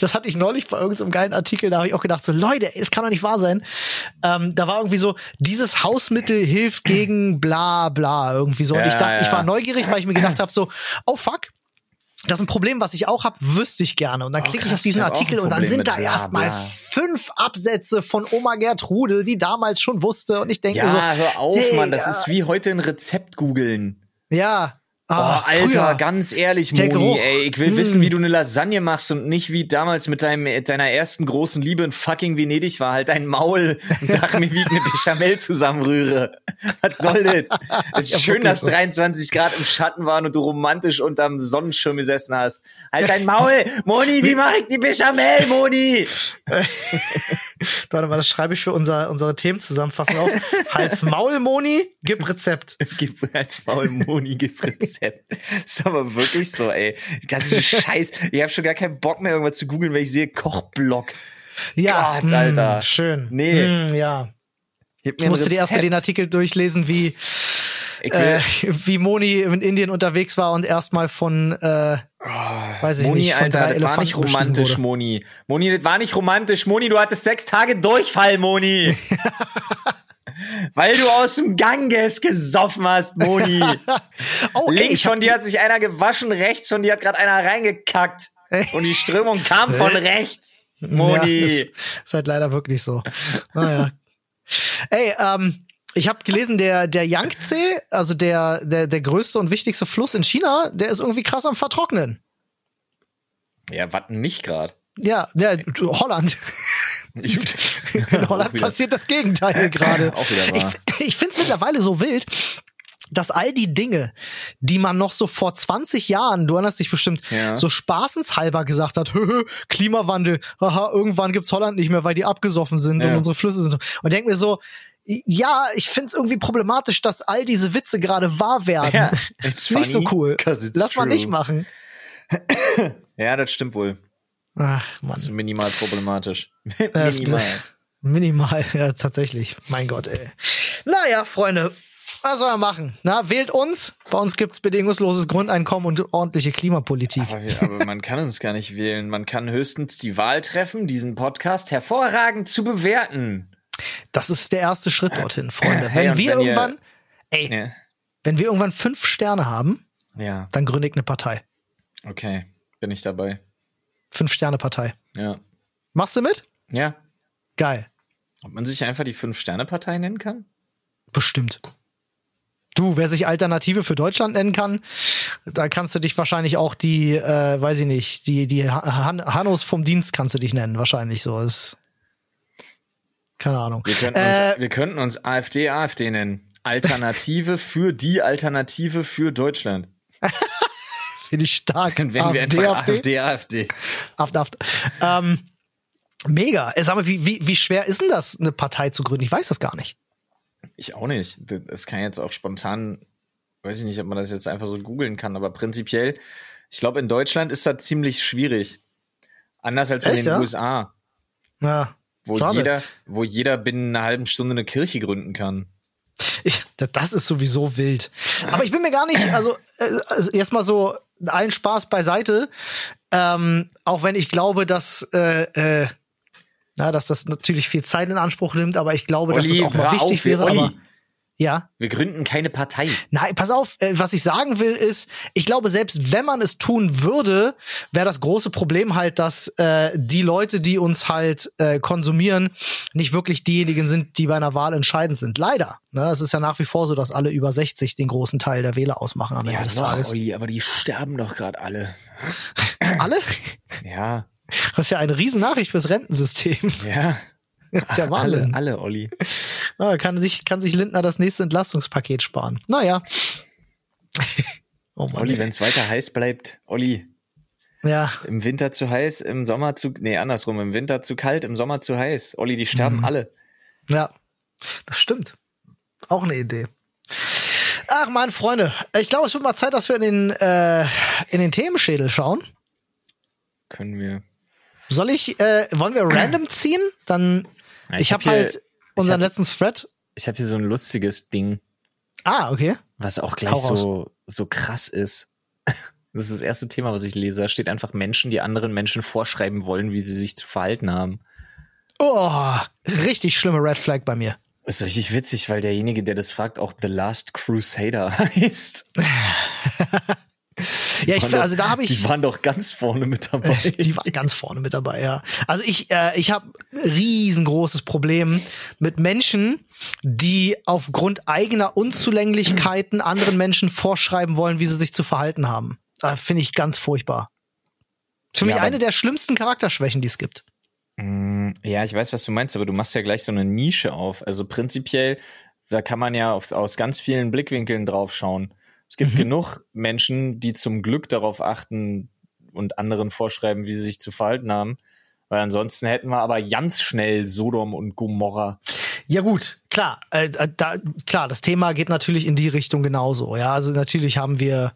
Das hatte ich neulich bei irgendeinem geilen Artikel, da habe ich auch gedacht, so Leute, es kann doch nicht wahr sein. Ähm, da war irgendwie so, dieses Hausmittel hilft gegen bla bla irgendwie so. Und ja, ich dachte, ja. ich war neugierig, weil ich mir gedacht habe, so, oh fuck, das ist ein Problem, was ich auch habe, wüsste ich gerne. Und dann oh, klicke ich auf diesen Artikel und dann sind da erstmal fünf Absätze von Oma Gertrude, die damals schon wusste. Und ich denke ja, so, hör auf, Mann, das ist wie heute ein Rezept googeln. Ja, Ah, oh, Alter, früher. ganz ehrlich, Moni, Geruch. ey, ich will mm. wissen, wie du eine Lasagne machst und nicht wie damals mit deinem, deiner ersten großen Liebe in fucking Venedig war, halt dein Maul und sag mir, wie ich eine Bechamel zusammenrühre. Was soll das? Es ist schön, dass 23 Grad im Schatten waren und du romantisch unterm Sonnenschirm gesessen hast. Halt dein Maul! Moni, wie mach ich die Bechamel, Moni? Warte mal, das schreibe ich für unser, unsere Themenzusammenfassung auf. Hals Maul, Moni, gib Rezept. Gib Hals Maul, Moni, gib Rezept. Rezept. ist aber wirklich so, ey. Ganze Scheiß. Ich habe schon gar keinen Bock mehr, irgendwas zu googeln, weil ich sehe Kochblock. Ja, Gott, mh, Alter. Hm, schön. Nee. Mh, hm, ja. Ich musste dir erstmal den Artikel durchlesen, wie, äh, wie Moni in Indien unterwegs war und erstmal von, äh, oh, weiß ich Moni, nicht, von Alter, drei das war nicht romantisch, Moni. Moni, das war nicht romantisch, Moni. Du hattest sechs Tage Durchfall, Moni. Weil du aus dem Ganges gesoffen hast, Moni. oh, Links ey, von dir hat sich einer gewaschen, rechts von dir hat gerade einer reingekackt. Und die Strömung kam von rechts. Moni. Ja, ist, ist halt leider wirklich so. Naja. Ey, ähm, ich habe gelesen, der der Yangtze, also der der der größte und wichtigste Fluss in China, der ist irgendwie krass am vertrocknen. Ja, was nicht gerade. Ja, ja, Holland. In Holland passiert das Gegenteil gerade. Ich, ich finde es mittlerweile so wild, dass all die Dinge, die man noch so vor 20 Jahren, du erinnerst dich bestimmt, ja. so spaßenshalber gesagt hat, Hö, Klimawandel, haha, irgendwann gibt's Holland nicht mehr, weil die abgesoffen sind ja. und unsere Flüsse sind. Und denk mir so, ja, ich find's irgendwie problematisch, dass all diese Witze gerade wahr werden. Ja, ist nicht so cool. Lass true. mal nicht machen. ja, das stimmt wohl. Ach, Mann. Das ist minimal problematisch. minimal. Minimal, ja, tatsächlich. Mein Gott, ey. Naja, Freunde, was soll man machen? Na, wählt uns. Bei uns gibt's bedingungsloses Grundeinkommen und ordentliche Klimapolitik. Aber, aber, man kann uns gar nicht wählen. Man kann höchstens die Wahl treffen, diesen Podcast hervorragend zu bewerten. Das ist der erste Schritt dorthin, Freunde. Hey, wenn wir wenn irgendwann, ihr, ey, ja. wenn wir irgendwann fünf Sterne haben, ja. dann gründe ich eine Partei. Okay, bin ich dabei. Fünf-Sterne-Partei. Ja. Machst du mit? Ja. Geil. Ob man sich einfach die Fünf-Sterne-Partei nennen kann? Bestimmt. Du, wer sich Alternative für Deutschland nennen kann, da kannst du dich wahrscheinlich auch die, äh, weiß ich nicht, die, die Han Hannos vom Dienst kannst du dich nennen, wahrscheinlich so. Ist, keine Ahnung. Wir könnten, uns, äh, wir könnten uns AfD, AfD nennen. Alternative für die Alternative für Deutschland. Finde ich stark. Dann werden wir AfD, einfach AfD, AfD. AfD, AfD. Ähm, mega. Sag mal, wie, wie, wie schwer ist denn das, eine Partei zu gründen? Ich weiß das gar nicht. Ich auch nicht. Das kann jetzt auch spontan, weiß ich nicht, ob man das jetzt einfach so googeln kann, aber prinzipiell, ich glaube, in Deutschland ist das ziemlich schwierig. Anders als Echt, in den ja? USA. Ja. Wo jeder, wo jeder binnen einer halben Stunde eine Kirche gründen kann. Ich, das ist sowieso wild. Aber ich bin mir gar nicht, also, äh, also jetzt mal so allen Spaß beiseite. Ähm, auch wenn ich glaube, dass äh, äh, na, dass das natürlich viel Zeit in Anspruch nimmt, aber ich glaube, Olli, dass es auch mal wichtig auf, wäre. Olli. Aber ja. Wir gründen keine Partei. Nein, pass auf, äh, was ich sagen will ist, ich glaube, selbst wenn man es tun würde, wäre das große Problem halt, dass äh, die Leute, die uns halt äh, konsumieren, nicht wirklich diejenigen sind, die bei einer Wahl entscheidend sind. Leider. Ne? Es ist ja nach wie vor so, dass alle über 60 den großen Teil der Wähler ausmachen am Ende ja, des noch, Tages. Olli, aber die sterben doch gerade alle. alle? Ja. Das ist ja eine Riesennachricht fürs Rentensystem. Ja. Das ist ja Wahnsinn. Alle, alle Olli. Ja, kann, sich, kann sich Lindner das nächste Entlastungspaket sparen. Naja. oh Mann, Olli, wenn es weiter heiß bleibt, Olli. Ja. Im Winter zu heiß, im Sommer zu, nee, andersrum, im Winter zu kalt, im Sommer zu heiß. Olli, die sterben mhm. alle. Ja, das stimmt. Auch eine Idee. Ach man, Freunde, ich glaube, es wird mal Zeit, dass wir in den, äh, in den Themenschädel schauen. Können wir. Soll ich, äh, wollen wir random ziehen? Dann, ja, ich, ich habe hab halt unseren hab, letzten Thread. Ich habe hier so ein lustiges Ding. Ah, okay. Was auch gleich so, so krass ist. Das ist das erste Thema, was ich lese. Da steht einfach Menschen, die anderen Menschen vorschreiben wollen, wie sie sich zu verhalten haben. Oh, richtig schlimme Red Flag bei mir. Das ist richtig witzig, weil derjenige, der das fragt, auch The Last Crusader heißt. ja, ich, also da habe ich. Die waren doch ganz vorne mit dabei. die waren ganz vorne mit dabei, ja. Also ich, äh, ich habe riesengroßes Problem mit Menschen, die aufgrund eigener Unzulänglichkeiten anderen Menschen vorschreiben wollen, wie sie sich zu verhalten haben. Äh, Finde ich ganz furchtbar. Für mich Ja, eine aber- der schlimmsten Charakterschwächen, die es gibt. Mm, Ja, ich weiß, was du meinst, aber du machst ja gleich so eine Nische auf. Also prinzipiell, da kann man ja auf, aus ganz vielen Blickwinkeln drauf schauen. Es gibt Mhm. genug Menschen, die zum Glück darauf achten und anderen vorschreiben, wie sie sich zu verhalten haben. Weil ansonsten hätten wir aber ganz schnell Sodom und Gomorra. Ja gut, klar, äh, äh, da, klar, das Thema geht natürlich in die Richtung genauso. Ja, also natürlich haben wir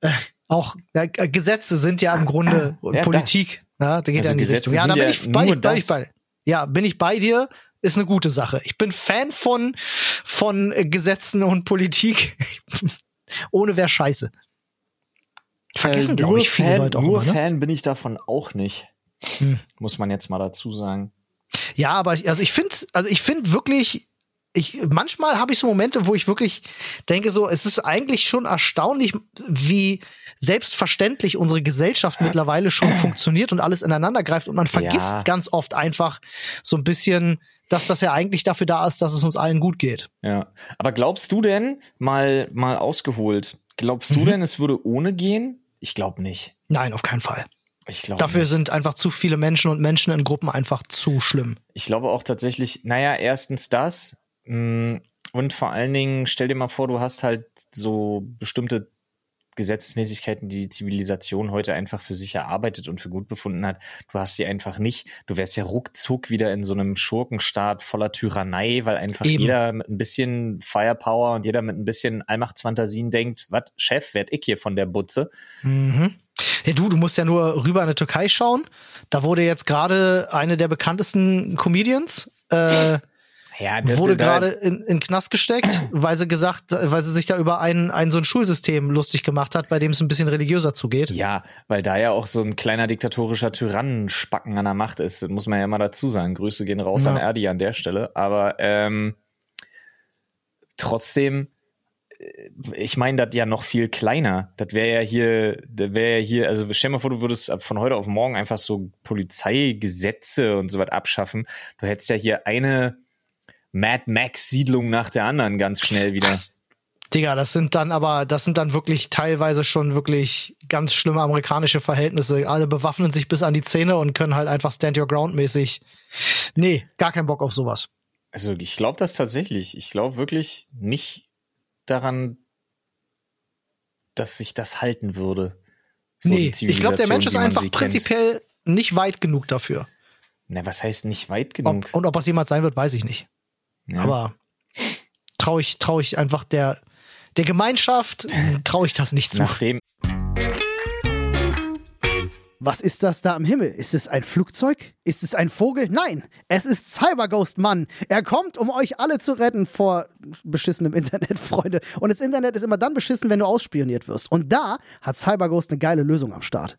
äh, auch äh, Gesetze sind ja im Grunde Ja, Politik. Ja, da geht Also ja in die Gesetze Richtung. Ja, da bin ich bei, nur bei, das. bei, ja, bin ich bei dir. Ist eine gute Sache. Ich bin Fan von von äh, Gesetzen und Politik. Ohne wäre scheiße. Vergessen, Äh, glaube ich, viele Fan, Leute auch Nur immer. Ne? Fan bin ich davon auch nicht. Hm. Muss man jetzt mal dazu sagen. Ja, aber ich, also ich finde, also ich finde wirklich, ich manchmal habe ich so Momente, wo ich wirklich denke, so es ist eigentlich schon erstaunlich, wie selbstverständlich unsere Gesellschaft mittlerweile schon funktioniert und alles ineinander greift und man vergisst Ja. ganz oft einfach so ein bisschen, dass das ja eigentlich dafür da ist, dass es uns allen gut geht. Ja. Aber glaubst du denn, mal, mal ausgeholt, glaubst du Mhm. denn, es würde ohne gehen? Ich glaube nicht. Nein, auf keinen Fall. Ich glaube Dafür nicht. sind einfach zu viele Menschen und Menschen in Gruppen einfach zu schlimm. Ich glaube auch tatsächlich, naja, erstens das. mh, Und vor allen Dingen, stell dir mal vor, du hast halt so bestimmte Gesetzmäßigkeiten, die die Zivilisation heute einfach für sich erarbeitet und für gut befunden hat. Du hast die einfach nicht. Du wärst ja ruckzuck wieder in so einem Schurkenstaat voller Tyrannei, weil einfach Eben. jeder mit ein bisschen Firepower und jeder mit ein bisschen Allmachtsfantasien denkt, was, Chef, werd ich hier von der Butze? Mhm. Ja, du, du musst ja nur rüber in die Türkei schauen. Da wurde jetzt gerade eine der bekanntesten Comedians äh, Ja, das- wurde da- gerade in, in Knast gesteckt, weil sie gesagt, weil sie sich da über ein, ein so ein Schulsystem lustig gemacht hat, bei dem es ein bisschen religiöser zugeht. Ja, weil da ja auch so ein kleiner diktatorischer Tyrannenspacken an der Macht ist. Das muss man ja immer dazu sagen. Grüße gehen raus Ja. an Erdi an der Stelle. Aber ähm, trotzdem, äh, ich meine, das ja noch viel kleiner. Das wäre ja hier, das wäre ja hier, also stell dir mal vor, du würdest von heute auf morgen einfach so Polizeigesetze und so was abschaffen. Du hättest ja hier eine Mad Max-Siedlung nach der anderen ganz schnell wieder. Was? Digga, das sind dann aber, das sind dann wirklich teilweise schon wirklich ganz schlimme amerikanische Verhältnisse. Alle bewaffnen sich bis an die Zähne und können halt einfach Stand Your Ground mäßig. Nee, gar keinen Bock auf sowas. Also ich glaube das tatsächlich. Ich glaube wirklich nicht daran, dass sich das halten würde. So nee, ich glaube, der Mensch ist einfach sie kennt. prinzipiell nicht weit genug dafür. Na, was heißt nicht weit genug? Ob, und ob das jemals sein wird, weiß ich nicht. Ja. Aber traue ich, trau ich einfach der, der Gemeinschaft, traue ich das nicht zu. Nachdem, Was ist das da am Himmel? Ist es ein Flugzeug? Ist es ein Vogel? Nein, es ist Cyberghost Mann. Er kommt, um euch alle zu retten vor beschissenem Internet, Freunde. Und das Internet ist immer dann beschissen, wenn du ausspioniert wirst. Und da hat Cyberghost eine geile Lösung am Start.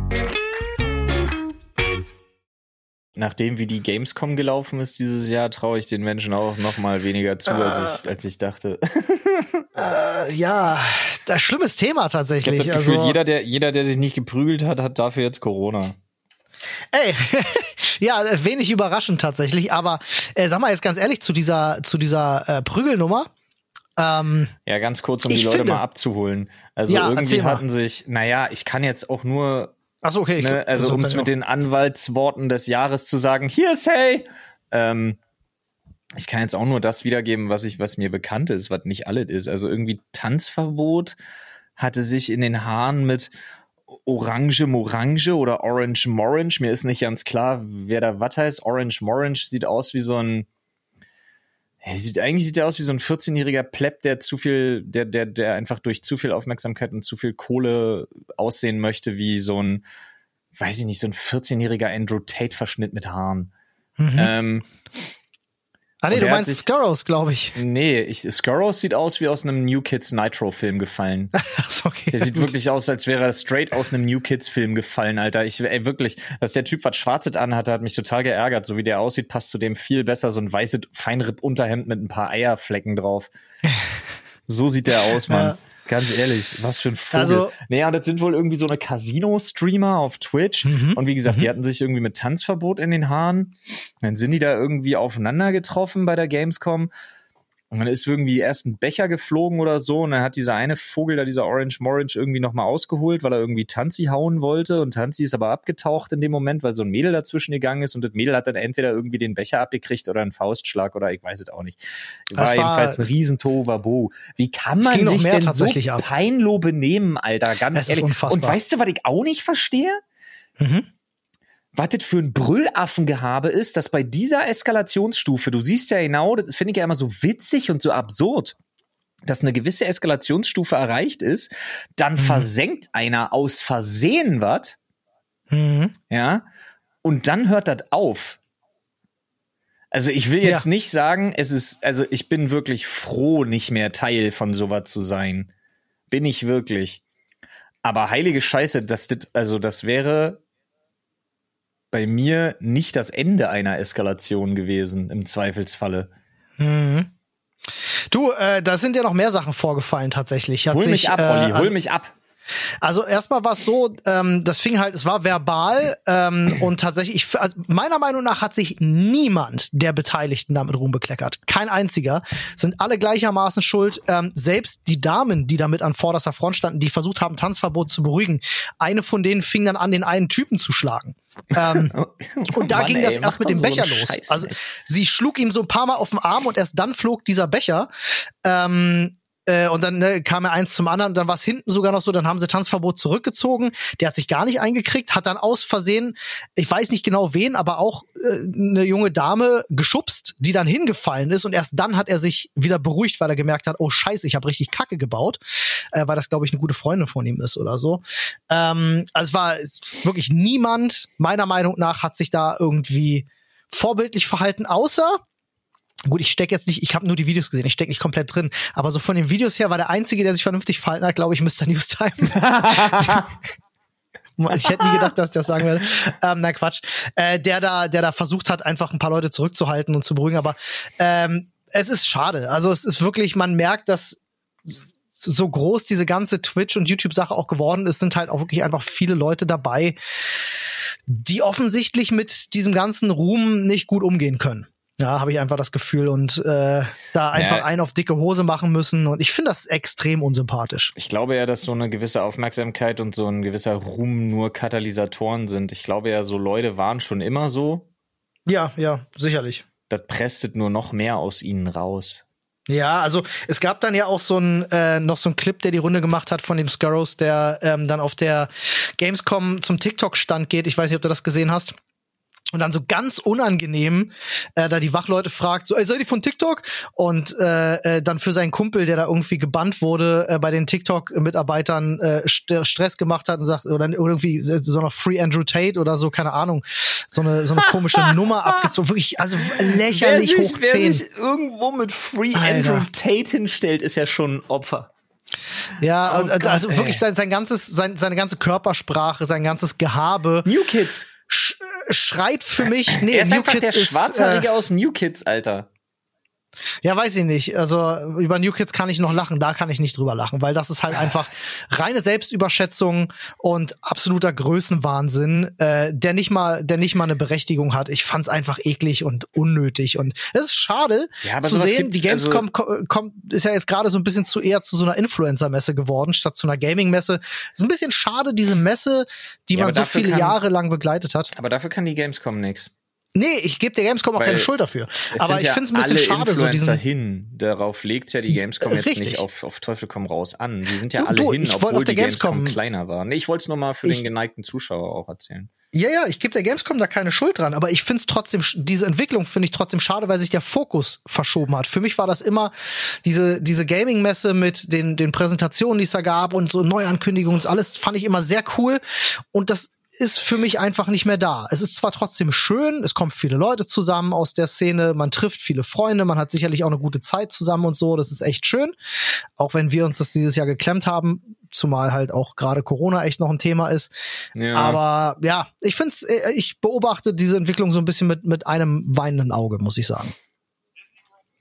Nachdem wie die Gamescom gelaufen ist dieses Jahr, traue ich den Menschen auch noch mal weniger zu, als ich, als ich dachte. Äh, ja, das schlimmes Thema Ich tatsächlich. das Gefühl, also, jeder, der, jeder, der sich nicht geprügelt hat, hat dafür jetzt Corona. ey, ja, wenig überraschend tatsächlich. Aber äh, sag mal jetzt ganz ehrlich zu dieser, zu dieser äh, Prügelnummer. Ähm, ja, ganz kurz, um die Leute finde, mal abzuholen. Also ja, irgendwie hatten sich, naja, ich kann jetzt auch nur Ach so, okay. Ne, also, um es mit den Anwaltsworten des Jahres zu sagen, Hearsay! Ähm, ich kann jetzt auch nur das wiedergeben, was ich, was mir bekannt ist, was nicht alles ist. Also irgendwie Tanzverbot hatte sich in den Haaren mit Orange Morange oder Orange Morange. Mir ist nicht ganz klar, wer da was heißt. Orange Morange sieht aus wie so ein Sieht, eigentlich sieht er aus wie so ein 14-jähriger Pleb, der zu viel, der, der, der einfach durch zu viel Aufmerksamkeit und zu viel Kohle aussehen möchte, wie so ein, weiß ich nicht, so ein 14-jähriger Andrew Tate-Verschnitt mit Haaren. Mhm. Ähm, Ah nee, du meinst sich, Skurrows, glaube ich. Nee, ich, Skurrows sieht aus wie aus einem New Kids Nitro Film gefallen. okay, der sieht gut. wirklich aus, als wäre er straight aus einem New Kids Film gefallen, Alter. Ich ey, wirklich, dass der Typ was Schwarzes anhatte, hat mich total geärgert. So wie der aussieht, passt zu dem viel besser so ein weißes Feinripp-Unterhemd mit ein paar Eierflecken drauf. so sieht der aus, Mann. Ja. Ganz ehrlich, was für ein Vogel. Also, naja, das sind wohl irgendwie so eine Casino-Streamer auf Twitch. Mhm, und wie gesagt, mhm. die hatten sich irgendwie mit Tanzverbot in den Haaren. Dann sind die da irgendwie aufeinander getroffen bei der Gamescom. Und dann ist irgendwie erst ein Becher geflogen oder so und dann hat dieser eine Vogel da, dieser Orange Morange, irgendwie nochmal ausgeholt, weil er irgendwie Tanzi hauen wollte und Tanzi ist aber abgetaucht in dem Moment, weil so ein Mädel dazwischen gegangen ist und das Mädel hat dann entweder irgendwie den Becher abgekriegt oder einen Faustschlag oder ich weiß es auch nicht. War, war jedenfalls ein Riesentohuwabohu. Wie kann man sich denn so peinloh benehmen, Alter? Ganz ehrlich. Und weißt du, was ich auch nicht verstehe? Mhm was das für ein Brüllaffengehabe ist, dass bei dieser Eskalationsstufe, du siehst ja genau, das finde ich ja immer so witzig und so absurd, dass eine gewisse Eskalationsstufe erreicht ist, dann mhm. versenkt einer aus Versehen was, mhm. ja, und dann hört das auf. Also ich will jetzt ja. nicht sagen, es ist, also ich bin wirklich froh, nicht mehr Teil von sowas zu sein. Bin ich wirklich. Aber heilige Scheiße, das, also das wäre bei mir nicht das Ende einer Eskalation gewesen, im Zweifelsfalle. Mhm. Du, äh, da sind ja noch mehr Sachen vorgefallen tatsächlich. Hat hol mich sich, ab, Olli, äh, hol also, mich ab. Also erstmal war es so, ähm, das fing halt, es war verbal ähm, und tatsächlich, ich, also meiner Meinung nach hat sich niemand der Beteiligten damit Ruhm bekleckert. Kein einziger. Sind alle gleichermaßen schuld. Ähm, selbst die Damen, die damit an vorderster Front standen, die versucht haben, Tanzverbot zu beruhigen. Eine von denen fing dann an, den einen Typen zu schlagen. ähm, und da Mann, ging das ey, erst mit dem Becher so los. Scheiß, also sie schlug ihm so ein paar Mal auf den Arm und erst dann flog dieser Becher. Ähm, äh, und dann ne, kam er eins zum anderen. Dann war es hinten sogar noch so, dann haben sie Tanzverbot zurückgezogen. Der hat sich gar nicht eingekriegt, hat dann aus Versehen, ich weiß nicht genau wen, aber auch äh, eine junge Dame geschubst, die dann hingefallen ist. Und erst dann hat er sich wieder beruhigt, weil er gemerkt hat, oh scheiße, ich habe richtig Kacke gebaut, äh, weil das, glaube ich, eine gute Freundin von ihm ist oder so. Ähm, also es war wirklich niemand, meiner Meinung nach, hat sich da irgendwie vorbildlich verhalten, außer Gut, ich stecke jetzt nicht, ich habe nur die Videos gesehen, ich stecke nicht komplett drin. Aber so von den Videos her war der Einzige, der sich vernünftig verhalten hat, glaube ich, Mr. Newstime. ich hätte nie gedacht, dass ich das sagen werde. Ähm, na Quatsch. Äh, der da, der da versucht hat, einfach ein paar Leute zurückzuhalten und zu beruhigen. Aber ähm, es ist schade. Also es ist wirklich, man merkt, dass so groß diese ganze Twitch- und YouTube-Sache auch geworden ist, sind halt auch wirklich einfach viele Leute dabei, die offensichtlich mit diesem ganzen Ruhm nicht gut umgehen können. Ja, habe ich einfach das Gefühl und äh, da einfach ja. einen auf dicke Hose machen müssen und ich finde das extrem unsympathisch. Ich glaube ja, dass so eine gewisse Aufmerksamkeit und so ein gewisser Ruhm nur Katalysatoren sind. Ich glaube ja, so Leute waren schon immer so. Ja, ja, sicherlich. Das presset nur noch mehr aus ihnen raus. Ja, also es gab dann ja auch so ein äh, noch so ein Clip, der die Runde gemacht hat von dem Skurrows, der ähm, dann auf der Gamescom zum TikTok-Stand geht. Ich weiß nicht, ob du das gesehen hast und dann so ganz unangenehm äh, da die Wachleute fragt, so, ey, seid ihr von TikTok? Und äh, äh, dann für seinen Kumpel, der da irgendwie gebannt wurde, äh, bei den TikTok-Mitarbeitern äh, St Stress gemacht hat und sagt, oder irgendwie so noch Free Andrew Tate oder so, keine Ahnung, so eine, so eine komische Nummer abgezogen. Wirklich, also lächerlich wer sich, hoch 10. Wer sich irgendwo mit Free Alter. Andrew Tate hinstellt, ist ja schon ein Opfer. Ja, oh Gott, also wirklich sein, sein ganzes, sein, seine ganze Körpersprache, sein ganzes Gehabe. New Kids sch schreit für mich. Nee, er ist New einfach Kids der Schwarzhaarige äh, aus New Kids, Alter. Ja, weiß ich nicht. Also über New Kids kann ich noch lachen, da kann ich nicht drüber lachen, weil das ist halt einfach reine Selbstüberschätzung und absoluter Größenwahnsinn, äh, der nicht mal, der nicht mal eine Berechtigung hat. Ich fand's einfach eklig und unnötig und es ist schade Ja, zu sehen. Die Gamescom also- ko- kommt ist ja jetzt gerade so ein bisschen zu eher zu so einer Influencer-Messe geworden statt zu einer Gaming-Messe. Ist ein bisschen schade diese Messe, die Ja, man so viele kann- Jahre lang begleitet hat. Aber dafür kann die Gamescom nix. Nee, ich gebe der Gamescom auch Weil keine Schuld dafür. Aber ich ja finde es ein bisschen schade, so Influencer diesen. hin. Darauf legt ja die Gamescom jetzt Richtig. nicht auf, auf Teufel komm raus an. Die sind ja Du- alle du, hin, obwohl auf der die Gamescom, Gamescom- kleiner war. Nee, ich wollte es nur mal für Ich- den geneigten Zuschauer auch erzählen. Ja, ja, ich gebe der Gamescom da keine Schuld dran, aber ich finde es trotzdem, diese Entwicklung finde ich trotzdem schade, weil sich der Fokus verschoben hat. Für mich war das immer diese, diese Gaming-Messe mit den, den Präsentationen, die es da gab und so Neuankündigungen und alles fand ich immer sehr cool. Und das ist für mich einfach nicht mehr da. Es ist zwar trotzdem schön, es kommen viele Leute zusammen aus der Szene, man trifft viele Freunde, man hat sicherlich auch eine gute Zeit zusammen und so, das ist echt schön. Auch wenn wir uns das dieses Jahr geklemmt haben, zumal halt auch gerade Corona echt noch ein Thema ist. Ja. Aber ja, ich find's, äh, ich beobachte diese Entwicklung so ein bisschen mit, mit einem weinenden Auge, muss ich sagen.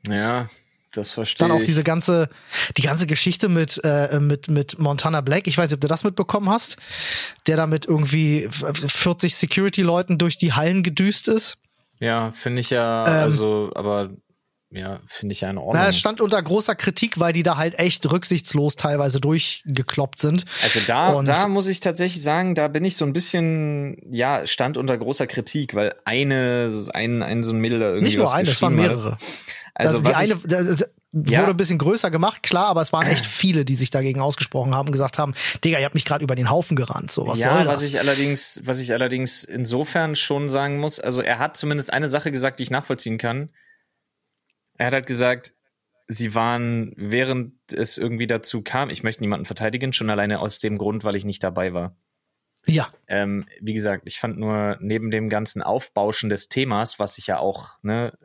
ja, das verstehe Dann auch ich. diese ganze, die ganze Geschichte mit, äh, mit, mit Montana Black. Ich weiß nicht, ob du das mitbekommen hast, der da mit irgendwie 40 Security-Leuten durch die Hallen gedüst ist. ja, finde ich ja, Ähm, also, aber ja, finde ich ja in Ordnung. Na, es stand unter großer Kritik, weil die da halt echt rücksichtslos teilweise durchgekloppt sind. Also da, Und- da muss ich tatsächlich sagen, da bin ich so ein bisschen, ja, stand unter großer Kritik, weil eine, ein, ein so ein Mädel da irgendwie Nicht nur was eine, es waren geschrieben hat. Also, Also, die eine das- das Ja. wurde ein bisschen größer gemacht, klar, aber es waren echt viele, die sich dagegen ausgesprochen haben und gesagt haben, Digga, ihr habt mich gerade über den Haufen gerannt. So, was ja, soll das? was ich allerdings, was ich allerdings insofern schon sagen muss, also er hat zumindest eine Sache gesagt, die ich nachvollziehen kann. Er hat halt gesagt, sie waren, während es irgendwie dazu kam, ich möchte niemanden verteidigen, schon alleine aus dem Grund, weil ich nicht dabei war. ja, Ähm, wie gesagt, ich fand nur neben dem ganzen Aufbauschen des Themas, was sich ja auch ne,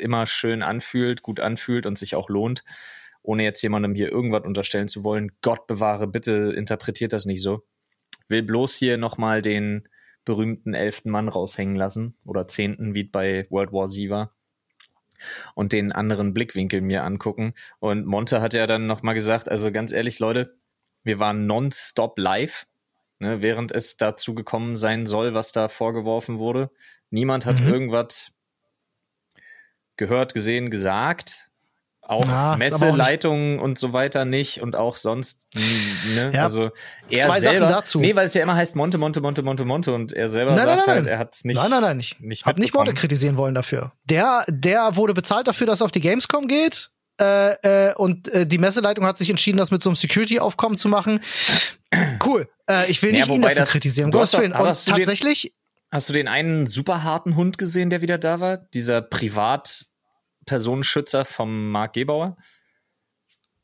immer schön anfühlt, gut anfühlt und sich auch lohnt, ohne jetzt jemandem hier irgendwas unterstellen zu wollen, Gott bewahre, bitte interpretiert das nicht so. Will bloß hier nochmal den berühmten elften Mann raushängen lassen oder zehnten, wie es bei World War Z war. Und den anderen Blickwinkel mir angucken. Und Monte hat ja dann nochmal gesagt, also ganz ehrlich, Leute, wir waren nonstop live ne, während es dazu gekommen sein soll, was da vorgeworfen wurde. Niemand hat Mhm. irgendwas gehört, gesehen, gesagt. Auch Ja, auch Messeleitungen und so weiter nicht und auch sonst, ne? Ja. Also er Zwei Sachen selber, dazu. Nee, weil es ja immer heißt Monte, Monte, Monte, Monte, Monte und er selber Nein, sagt nein, halt, nein. er hat es nicht. nein, nein, nein, ich nicht hab nicht Monte kritisieren wollen dafür. Der, der wurde bezahlt dafür, dass er auf die Gamescom geht. Äh, äh, und äh, die Messeleitung hat sich entschieden, das mit so einem Security-Aufkommen zu machen. Cool. Äh, ich will Ja, nicht ihn wobei dafür das- kritisieren, um hast Gottes Willen. Und hast du den- tatsächlich, Hast du den einen super harten Hund gesehen, der wieder da war? Dieser Privatpersonenschützer vom Mark Gebauer?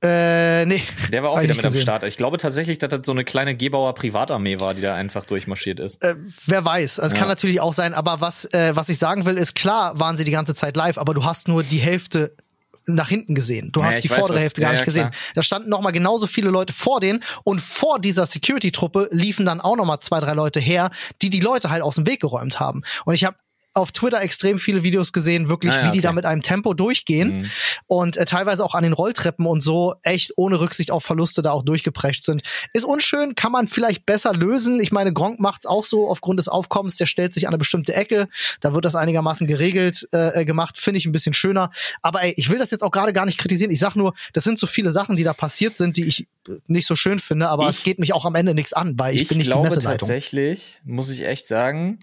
äh, nee. Der war auch wieder mit am gesehen. Start. Ich glaube tatsächlich, dass das so eine kleine Gebauer Privatarmee war, die da einfach durchmarschiert ist. Äh, wer weiß, also es Ja. kann natürlich auch sein, aber was, äh, was ich sagen will, ist klar, waren sie die ganze Zeit live, aber du hast nur die Hälfte nach hinten gesehen. Du Ja, hast die weiß, vordere was- Hälfte gar ja, nicht gesehen. klar. Da standen noch mal genauso viele Leute vor denen und vor dieser Security-Truppe liefen dann auch noch mal zwei, drei Leute her, die die Leute halt aus dem Weg geräumt haben. Und ich habe auf Twitter extrem viele Videos gesehen, wirklich, Ah ja, wie die okay. da mit einem Tempo durchgehen Mhm. und äh, teilweise auch an den Rolltreppen und so echt ohne Rücksicht auf Verluste da auch durchgeprescht sind. Ist unschön, kann man vielleicht besser lösen. Ich meine, Gronk macht's auch so aufgrund des Aufkommens, der stellt sich an eine bestimmte Ecke, da wird das einigermaßen geregelt äh, äh, gemacht, finde ich ein bisschen schöner. Aber ey, ich will das jetzt auch gerade gar nicht kritisieren. Ich sag nur, das sind so viele Sachen, die da passiert sind, die ich äh, nicht so schön finde, aber Ich- es geht mich auch am Ende nichts an, weil ich, Ich, bin nicht die glaube Messeleitung. tatsächlich, muss ich echt sagen,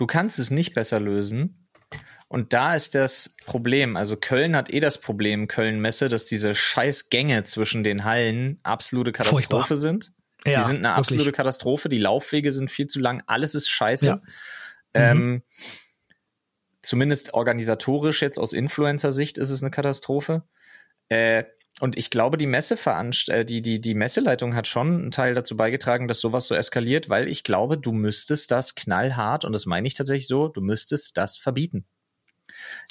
du kannst es nicht besser lösen. Und da ist das Problem. Also Köln hat eh das Problem, Köln-Messe, dass diese scheiß Gänge zwischen den Hallen absolute Katastrophe Furchtbar. sind. Ja, die sind eine wirklich. absolute Katastrophe. Die Laufwege sind viel zu lang. Alles ist scheiße. Ja. Mhm. Ähm, zumindest organisatorisch jetzt aus Influencer-Sicht ist es eine Katastrophe. Äh, und ich glaube, die Messeveranst äh, die, die, die Messeleitung hat schon einen Teil dazu beigetragen, dass sowas so eskaliert, weil ich glaube, du müsstest das knallhart, und das meine ich tatsächlich so, du müsstest das verbieten.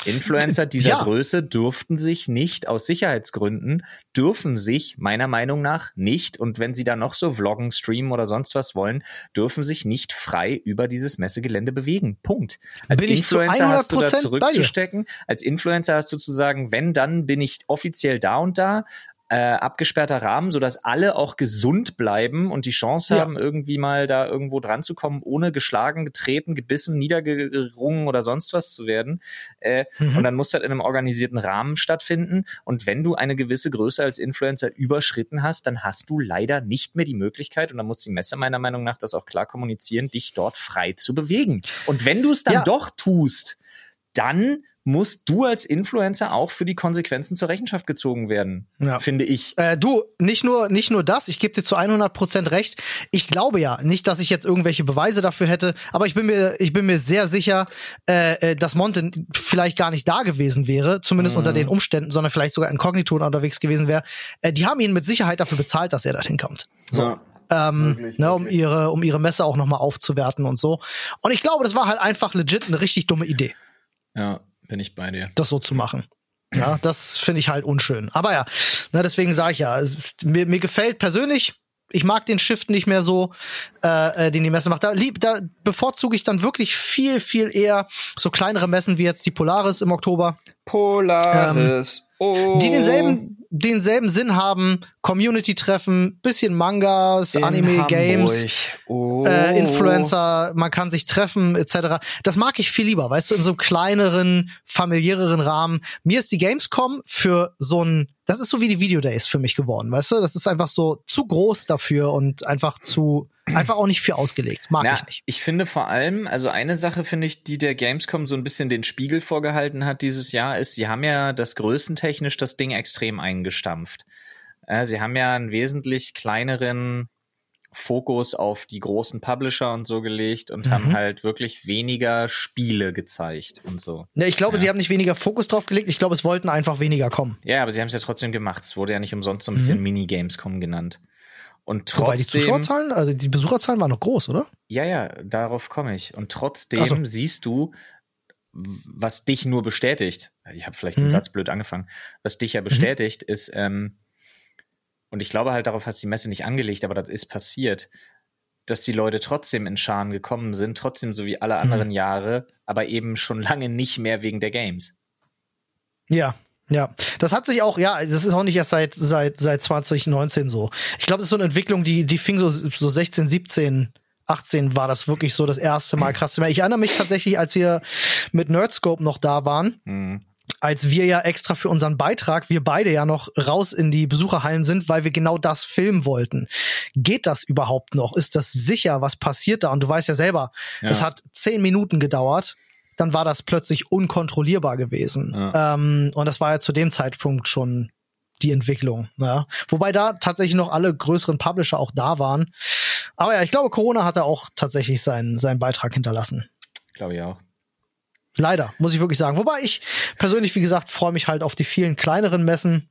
Influencer dieser Ja. Größe durften sich nicht aus Sicherheitsgründen, dürfen sich meiner Meinung nach nicht, und wenn sie da noch so vloggen, streamen oder sonst was wollen, dürfen sich nicht frei über dieses Messegelände bewegen. Punkt. Als Bin Influencer hast du da 100% bei dir. zurückzustecken. Als Influencer hast du zu sagen, wenn, dann bin ich offiziell da und da. Äh, abgesperrter Rahmen, sodass alle auch gesund bleiben und die Chance Ja. haben, irgendwie mal da irgendwo dran zu kommen, ohne geschlagen, getreten, gebissen, niedergerungen oder sonst was zu werden. Äh, Mhm. Und dann muss das in einem organisierten Rahmen stattfinden. Und wenn du eine gewisse Größe als Influencer überschritten hast, dann hast du leider nicht mehr die Möglichkeit, und dann muss die Messe meiner Meinung nach das auch klar kommunizieren, dich dort frei zu bewegen. Und wenn du es dann Ja. doch tust, dann musst du als Influencer auch für die Konsequenzen zur Rechenschaft gezogen werden, Ja. finde ich. Äh, du, nicht nur, nicht nur das, ich gebe dir zu 100% recht. Ich glaube ja, nicht, dass ich jetzt irgendwelche Beweise dafür hätte, aber ich bin mir, ich bin mir sehr sicher, äh, äh, dass Monte vielleicht gar nicht da gewesen wäre, zumindest Mhm. unter den Umständen, sondern vielleicht sogar inkognito unterwegs gewesen wäre. Äh, die haben ihn mit Sicherheit dafür bezahlt, dass er dorthin kommt. So. Ja. ähm, Wirklich, ne, um wirklich. ihre, um ihre Messe auch nochmal aufzuwerten und so. Und ich glaube, das war halt einfach legit eine richtig dumme Idee, ja, bin ich bei dir. das so zu machen. Ja, das finde ich halt unschön. Aber ja, ne, deswegen sage ich ja, es, mir, mir gefällt persönlich, ich mag den Shift nicht mehr so, äh, äh, den die Messe macht. Da, lieb, da bevorzuge ich dann wirklich viel, viel eher so kleinere Messen wie jetzt die Polaris im Oktober, Polaris. Oh. die denselben, denselben Sinn haben, Community-Treffen, bisschen Mangas, In Anime, Games. Hamburg. Oh. äh, Influencer, man kann sich treffen, etc. Das mag ich viel lieber, weißt du, in so einem kleineren, familiäreren Rahmen. Mir ist die Gamescom für so ein, das ist so wie die Video Days für mich geworden, weißt du? Das ist einfach so zu groß dafür und einfach zu, einfach auch nicht für ausgelegt. Mag Na, ich nicht. ich finde vor allem, also eine Sache finde ich, die der Gamescom so ein bisschen den Spiegel vorgehalten hat dieses Jahr, ist, sie haben ja das größentechnisch das Ding extrem eingestampft. Äh, sie haben ja einen wesentlich kleineren Fokus auf die großen Publisher und so gelegt und Mhm. haben halt wirklich weniger Spiele gezeigt und so. Ne, ich glaube, Ja. sie haben nicht weniger Fokus drauf gelegt, ich glaube, es wollten einfach weniger kommen. Ja, aber sie haben es ja trotzdem gemacht. Es wurde ja nicht umsonst so ein bisschen Mini-Gamescom genannt. Und Mhm. Wobei die trotzdem. Zuschauerzahlen, also die Besucherzahlen waren noch groß, oder? Ja, ja, darauf komme ich. Und trotzdem so. siehst du, was dich nur bestätigt. Ich habe vielleicht den Mhm. Satz blöd angefangen. Was dich ja bestätigt, ist, ähm, und ich glaube halt, darauf hat die Messe nicht angelegt, aber das ist passiert, dass die Leute trotzdem in Scharen gekommen sind, trotzdem so wie alle Mhm. anderen Jahre, aber eben schon lange nicht mehr wegen der Games. Ja, ja. Das hat sich auch, ja, das ist auch nicht erst seit, seit, seit 2019 so. Ich glaube, das ist so eine Entwicklung, die, die fing so, so 16, 17, 18 war das wirklich so das erste Mal krass. Ich erinnere mich tatsächlich, als wir mit Nerdscope noch da waren, Mhm. als wir ja extra für unseren Beitrag, wir beide ja noch raus in die Besucherhallen sind, weil wir genau das filmen wollten. Geht das überhaupt noch? Ist das sicher? Was passiert da? Und du weißt ja selber, Ja. es hat zehn Minuten gedauert. Dann war das plötzlich unkontrollierbar gewesen. Ja. Ähm, und das war ja zu dem Zeitpunkt schon die Entwicklung. Ja. Wobei da tatsächlich noch alle größeren Publisher auch da waren. Aber ja, ich glaube, Corona hat da auch tatsächlich seinen, seinen Beitrag hinterlassen. Glaube ich auch. Leider, muss ich wirklich sagen. Wobei ich persönlich, wie gesagt, freue mich halt auf die vielen kleineren Messen,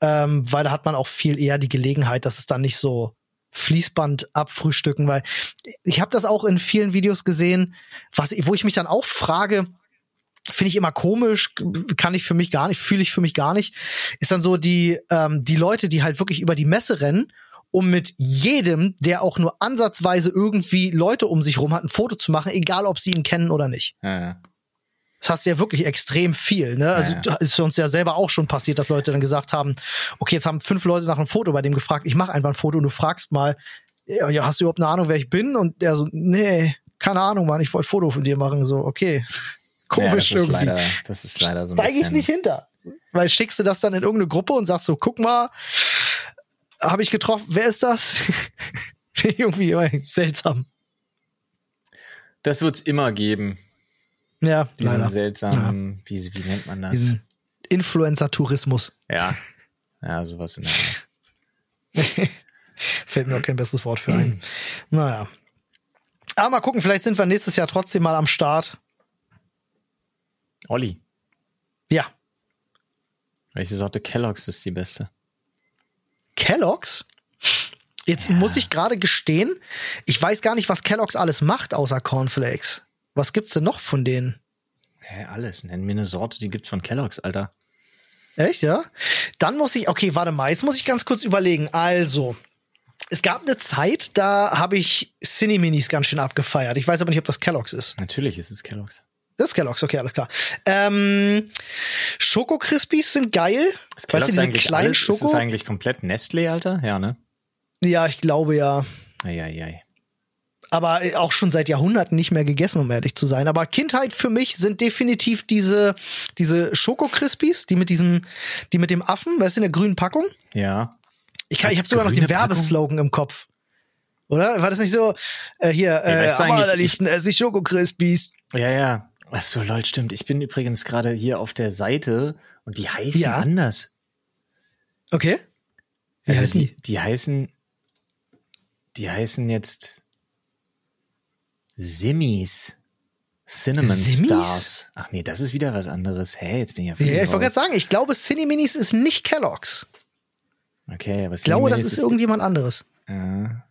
ähm, weil da hat man auch viel eher die Gelegenheit, dass es dann nicht so Fließband abfrühstücken, weil ich habe das auch in vielen Videos gesehen, was, wo ich mich dann auch frage, finde ich immer komisch, kann ich für mich gar nicht, fühle ich für mich gar nicht, ist dann so die, ähm, die Leute, die halt wirklich über die Messe rennen, um mit jedem, der auch nur ansatzweise irgendwie Leute um sich rum hat, ein Foto zu machen, egal ob sie ihn kennen oder nicht. Ja, ja. Das hast du ja wirklich extrem viel. Ne? Also Ja, ist uns ja selber auch schon passiert, dass Leute dann gesagt haben, okay, jetzt haben fünf Leute nach einem Foto bei dem gefragt, ich mache einfach ein Foto und du fragst mal, ja, ja, hast du überhaupt eine Ahnung, wer ich bin? Und der so, nee, keine Ahnung, Mann, ich wollte ein Foto von dir machen. So, okay. ja, Komisch das ist irgendwie. leider, das ist leider so ein Steige ich nicht hinter. Weil schickst du das dann in irgendeine Gruppe und sagst so, guck mal, habe ich getroffen, wer ist das? irgendwie seltsam. Das wird's immer geben. Ja, Diesen leider. seltsamen, wie, wie nennt man das? Diesen Influencer-Tourismus. Ja. Ja, sowas in der. Fällt mir auch kein besseres Wort für ein. Naja. Aber mal gucken, vielleicht sind wir nächstes Jahr trotzdem mal am Start. Olli, Ja. welche Sorte Kellogg's ist die beste? Kellogg's? Jetzt muss ich gerade gestehen, ich weiß gar nicht, was Kellogg's alles macht, außer Cornflakes. Was gibt's denn noch von denen? Hä, alles. Nenn mir eine Sorte, die gibt's von Kellogg's, Alter. Echt, ja? Dann muss ich, okay, warte mal, jetzt muss ich ganz kurz überlegen. Also, es gab eine Zeit, da habe ich Cineminis ganz schön abgefeiert. Ich weiß aber nicht, ob das Kellogg's ist. Natürlich ist es Kellogg's. Das ist Kellogg's, okay, alles klar. Ähm, Schoko Crispies sind geil. Ist weißt du, diese eigentlich kleinen alles, Schoko? Ist es eigentlich komplett Nestlé, Alter? Ja, ne? ja, ich glaube ja. Eieiei. Aber auch schon seit Jahrhunderten nicht mehr gegessen, um ehrlich zu sein. Aber Kindheit für mich sind definitiv diese, diese Schoko-Crispies, die mit diesem, die mit dem Affen, weißt du, in der grünen Packung. Ja. Ich, kann, ich habe sogar noch den? Werbeslogan im Kopf. Oder? War das nicht so, äh, hier, äh, weißt du am eigentlich, allerliebsten esse ich Schoko-Crispies. Ja, ja. Ach so, lol, stimmt. Ich bin übrigens gerade hier auf der Seite und die heißen Ja. anders. Okay. Wie Also heißen die, die heißen, die heißen jetzt Simmies. Cinnamon Simmies? Stars. Ach nee, das ist wieder was anderes. Hä, jetzt bin ich ja Ja, völlig ich wollte gerade sagen, ich glaube, Cineminis ist nicht Kellogg's. Okay, aber Ich glaube, das Cineminis ist irgendjemand anderes. Ja.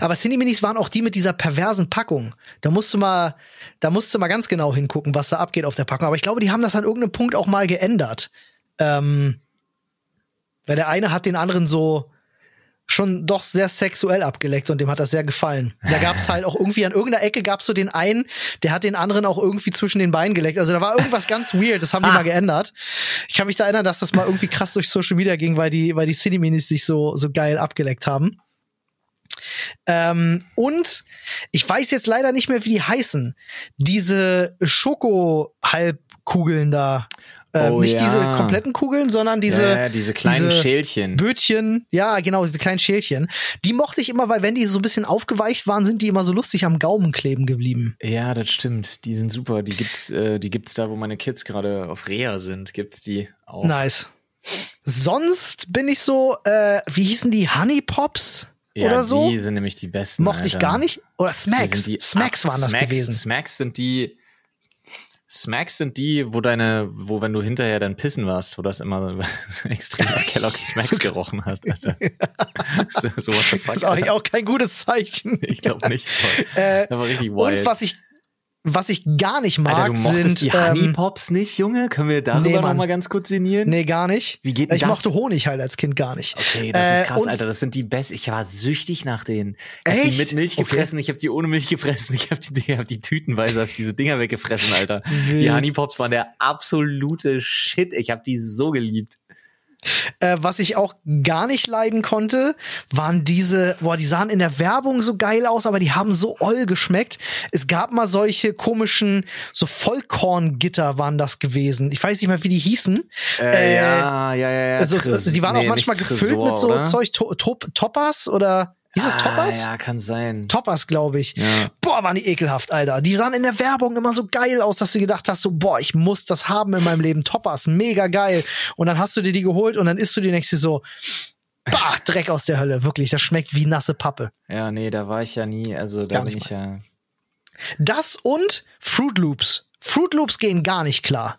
Aber Cineminis waren auch die mit dieser perversen Packung. Da musst du mal, da musst du mal ganz genau hingucken, was da abgeht auf der Packung. Aber ich glaube, die haben das an irgendeinem Punkt auch mal geändert. Ähm, weil der eine hat den anderen so schon doch sehr sexuell abgeleckt und dem hat das sehr gefallen. Da gab's halt auch irgendwie an irgendeiner Ecke gab's so den einen, der hat den anderen auch irgendwie zwischen den Beinen geleckt. Also da war irgendwas ganz weird, das haben die mal geändert. Ich kann mich da erinnern, dass das mal irgendwie krass durch Social Media ging, weil die, weil die Cineminis sich so, so geil abgeleckt haben. Ähm, und ich weiß jetzt leider nicht mehr, wie die heißen. Diese Schoko-Halbkugeln da. Ähm, Oh, nicht ja. diese kompletten Kugeln, sondern diese, ja, diese kleinen diese Schälchen. Bötchen. Ja, genau, diese kleinen Schälchen. Die mochte ich immer, weil wenn die so ein bisschen aufgeweicht waren, sind die immer so lustig am Gaumen kleben geblieben. Ja, das stimmt. Die sind super. Die gibt's, äh, die gibt's da, wo meine Kids gerade auf Reha sind. Gibt's die auch. Nice. Sonst bin ich so, äh, wie hießen die? Honey Pops? ja, oder so? Die sind nämlich die besten. Mochte ich Alter. gar nicht. Oder Smacks. die- Smacks waren das Smacks, gewesen. Smacks sind die. Smacks sind die, wo deine, wo wenn du hinterher dann pissen warst, wo das immer extrem nach Kellogg's Smacks gerochen hast, Alter. so, so what the fuck. Das ist eigentlich auch kein gutes Zeichen. Ich glaube nicht. Äh, Das war richtig wild. Und was ich, was ich gar nicht mag, Alter, du sind die Honey ähm, Pops nicht, Junge? Können wir darüber nee, noch mal ganz kurz sinnieren? Nee, gar nicht. Wie geht ich das? mochte Honig halt als Kind gar nicht. Okay, das Äh, ist krass, Alter. Das sind die besten. Ich war süchtig nach denen. Ich hab die Echt? mit Milch Okay. gefressen, ich habe die ohne Milch gefressen, ich habe die, ich hab die tütenweise auf diese Dinger weggefressen, Alter. Die Honey Pops waren der absolute Shit. Ich habe die so geliebt. Äh, was ich auch gar nicht leiden konnte, waren diese, boah, die sahen in der Werbung so geil aus, aber die haben so oll geschmeckt. Es gab mal solche komischen, so Vollkorngitter waren das gewesen. Ich weiß nicht mehr, wie die hießen. Äh, Äh, ja, ja, ja, ja. Also, die waren auch nee, manchmal nicht gefüllt Tresor, mit so oder? Zeug, to Top Toppers oder hieß es Ah, Toppers? Ja, kann sein. Toppers, glaube ich. Ja. Boah, waren die ekelhaft, Alter. Die sahen in der Werbung immer so geil aus, dass du gedacht hast, so, boah, ich muss das haben in meinem Leben. Toppers, mega geil. Und dann hast du dir die geholt und dann isst du die nächste so, bah, Dreck aus der Hölle. Wirklich, das schmeckt wie nasse Pappe. Ja, nee, da war ich ja nie. Also da bin ich ja. Das und Fruit Loops. Fruit Loops gehen gar nicht klar.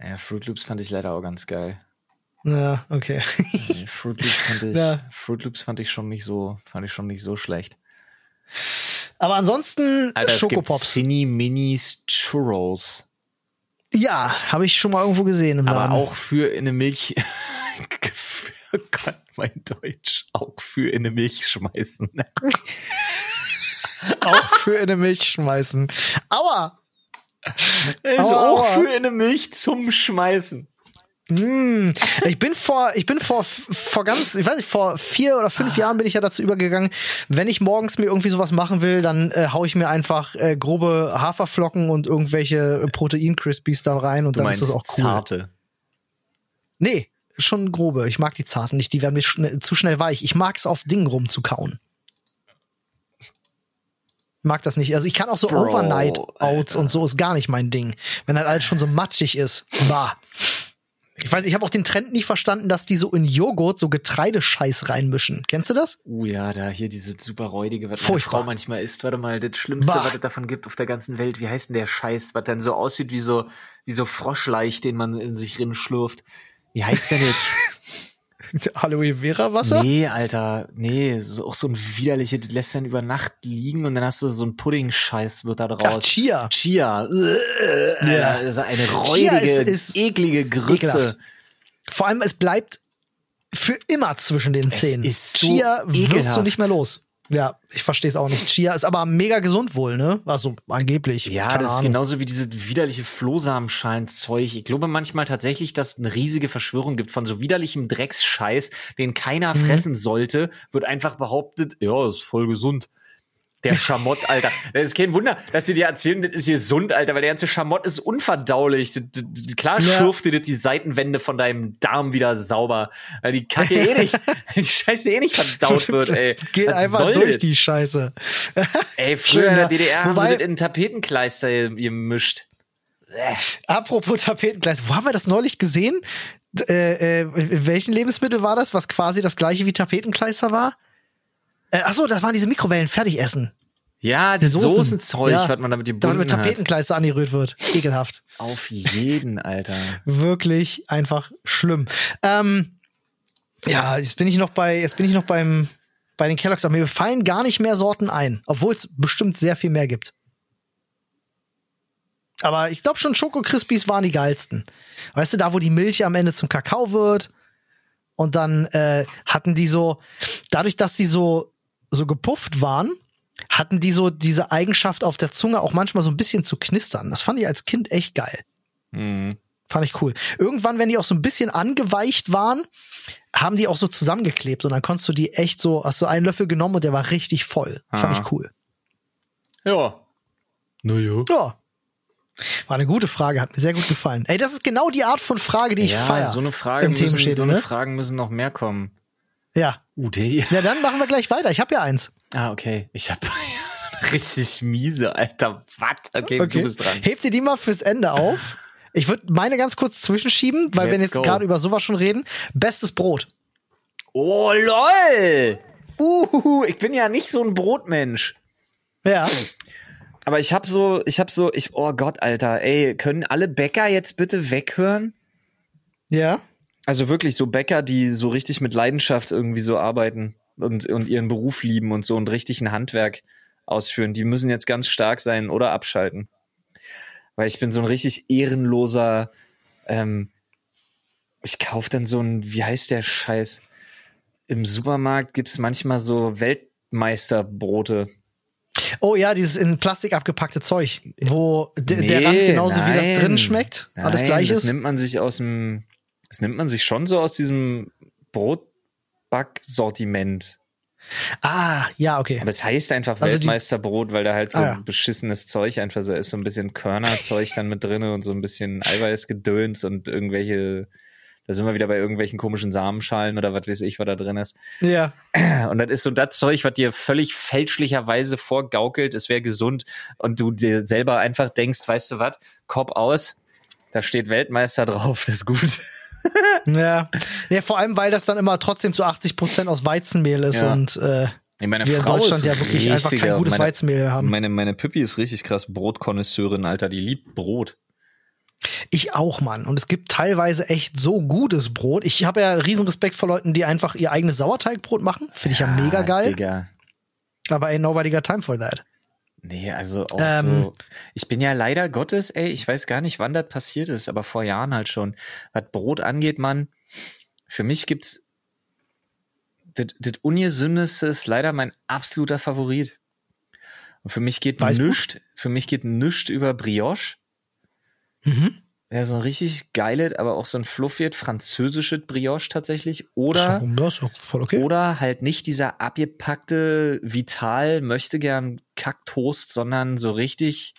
Ja, Fruit Loops fand ich leider auch ganz geil. Ja, okay. Fruit Loops fand ich, Ja. Fruit Loops fand ich schon nicht so, fand ich schon nicht so schlecht. Aber ansonsten Alter, es gibt Schokopops. Cine Minis Churros. Ja, habe ich schon mal irgendwo gesehen im Aber Laden. auch für in eine Milch. Gott, mein Deutsch. Auch für in eine Milch schmeißen. auch für in eine Milch schmeißen. Aua! Also Aua, auch aua. für in eine Milch zum Schmeißen. Mm, ich bin vor, ich bin vor, vor ganz, ich weiß nicht, vor vier oder fünf Jahren bin ich ja dazu übergegangen, wenn ich morgens mir irgendwie sowas machen will, dann äh, hau ich mir einfach äh, grobe Haferflocken und irgendwelche äh, Protein-Crispies da rein und Du dann ist das auch cool. zarte. Nee, schon grobe. Ich mag die zarten nicht, die werden mir schn zu schnell weich. Ich mag es auf Dingen rumzukauen. Mag das nicht. Also ich kann auch so Bro, Overnight Oats Alter. und so ist gar nicht mein Ding. Wenn dann alles schon so matschig ist. Bah. Ich weiß, ich habe auch den Trend nicht verstanden, dass die so in Joghurt so Getreidescheiß reinmischen. Kennst du das? Uh ja, da hier diese super räudige, was meine Furchtbar. Frau manchmal isst. Warte mal, das Schlimmste, Bah. was es davon gibt auf der ganzen Welt. Wie heißt denn der Scheiß, was dann so aussieht wie so, wie so Froschleich, den man in sich rin schlurft. Wie heißt der jetzt? Aloe Vera Wasser? Nee, Alter, nee, so, auch so ein widerliches, das lässt dann über Nacht liegen und dann hast du so ein Pudding-Scheiß wird da draus. Ach, Chia. Chia. Äh, Ja. Das ist eine räudige, ist- ist eklige Grütze. ekelhaft. Vor allem, es bleibt für immer zwischen den Zähnen. so Chia wirst du nicht mehr los. Ja, ich verstehe es auch nicht. Chia ist aber mega gesund wohl, ne? Also angeblich. Ja, Keine das ist Ahnung. genauso wie dieses widerliche Flohsamenschalen-Zeug. Ich glaube manchmal tatsächlich, dass es eine riesige Verschwörung gibt von so widerlichem Drecksscheiß, den keiner Mhm. fressen sollte, wird einfach behauptet, ja, ist voll gesund. Der Schamott, Alter. Das ist kein Wunder, dass sie dir erzählen, das ist gesund, Alter, weil der ganze Schamott ist unverdaulich. Klar Ja. schürft dir die Seitenwände von deinem Darm wieder sauber, weil die Kacke eh nicht, die Scheiße eh nicht verdaut wird, ey. Geht Was einfach durch das? die Scheiße. Ey, früher in der. DDR haben Wobei- sie das in Tapetenkleister gemischt. Apropos Tapetengleis, wo haben wir das neulich gesehen? Äh, äh, welchen Lebensmittel war das, was quasi das gleiche wie Tapetenkleister war? Äh, achso, das waren diese Mikrowellen, Fertigessen. Ja, das Soßen. Soßenzeug, Ja. was man damit Damit gebunden mit. Tapetenkleister angerührt wird. Ekelhaft. Auf jeden, Alter. Wirklich einfach schlimm. Ähm, ja, jetzt bin ich noch bei, jetzt bin ich noch beim, bei den Kelloggs, aber mir fallen gar nicht mehr Sorten ein, obwohl es bestimmt sehr viel mehr gibt. Aber ich glaube schon, Schoko Crispies waren die geilsten. Weißt du, da wo die Milch am Ende zum Kakao wird und dann äh, hatten die so, dadurch, dass die so so gepufft waren, hatten die so diese Eigenschaft auf der Zunge auch manchmal so ein bisschen zu knistern. Das fand ich als Kind echt geil. Mhm. Fand ich cool. Irgendwann, wenn die auch so ein bisschen angeweicht waren, haben die auch so zusammengeklebt und dann konntest du die echt so, hast du einen Löffel genommen und der war richtig voll. Fand Aha. ich cool. Ja. Naja. Ja. War eine gute Frage, hat mir sehr gut gefallen. Ey, das ist genau die Art von Frage, die ich Ja, feier. so eine Frage im müssen, so eine ne? Fragen müssen noch mehr kommen. Ja. Der. Ja, dann machen wir gleich weiter. Ich habe ja eins. Ah, okay. Ich hab so eine richtig miese, Alter. Was? Okay, Okay. du bist dran. Heb dir die mal fürs Ende auf. Ich würde meine ganz kurz zwischenschieben, weil wir Let's jetzt go. gerade über sowas schon reden. Bestes Brot. Oh, lol. Uhuhu, ich bin ja nicht so ein Brotmensch. Ja. Aber ich hab so, ich hab so, ich, oh Gott, Alter, ey, können alle Bäcker jetzt bitte weghören? Ja. Also wirklich so Bäcker, die so richtig mit Leidenschaft irgendwie so arbeiten und, und ihren Beruf lieben und so ein richtig ein Handwerk ausführen, die müssen jetzt ganz stark sein oder abschalten. Weil ich bin so ein richtig ehrenloser, ähm, ich kauf dann so ein, wie heißt der Scheiß? Im Supermarkt gibt's manchmal so Weltmeisterbrote. Oh ja, dieses in Plastik abgepackte Zeug, wo d- der Nee, Rand genauso wie das nein. drin schmeckt. alles Nein, gleich das nimmt man sich aus dem, das nimmt man sich schon so aus diesem Brotbacksortiment. Ah, ja, okay. Aber es heißt einfach Also Weltmeisterbrot, weil da halt so Ah, ja. beschissenes Zeug einfach so ist, so ein bisschen Körnerzeug dann mit drinne und so ein bisschen Eiweißgedöns und irgendwelche, da sind wir wieder bei irgendwelchen komischen Samenschalen oder was weiß ich, was da drin ist. Ja. Und das ist so das Zeug, was dir völlig fälschlicherweise vorgaukelt, es wäre gesund und du dir selber einfach denkst, weißt du was, Kopf aus, da steht Weltmeister drauf, das ist gut. Ja. ja, vor allem, weil das dann immer trotzdem zu 80 Prozent aus Weizenmehl ist Ja. und äh, meine wir in Frau Deutschland ist ja wirklich einfach kein gutes meine, Weizenmehl haben. Meine, meine Püppi ist richtig krass Brotkonnoisseurin, Alter, die liebt Brot. Ich auch, Mann. Und es gibt teilweise echt so gutes Brot. Ich habe ja riesen Respekt vor Leuten, die einfach ihr eigenes Sauerteigbrot machen. Finde ich ja, mega geil. Digga. Aber ain't nobody got time for that. Nee, also auch Ähm. so. Ich bin ja leider Gottes, ey, ich weiß gar nicht, wann das passiert ist, aber vor Jahren halt schon. Was Brot angeht, Mann, für mich gibt's das das Ungesündeste ist leider mein absoluter Favorit. Und für mich geht nüscht, für mich geht nüscht über Brioche. Mhm. Ja, so ein richtig geiles, aber auch so ein fluffiges französisches Brioche tatsächlich. Oder das ist voll okay. oder halt nicht dieser abgepackte Vital möchte gern Kacktoast, sondern so richtig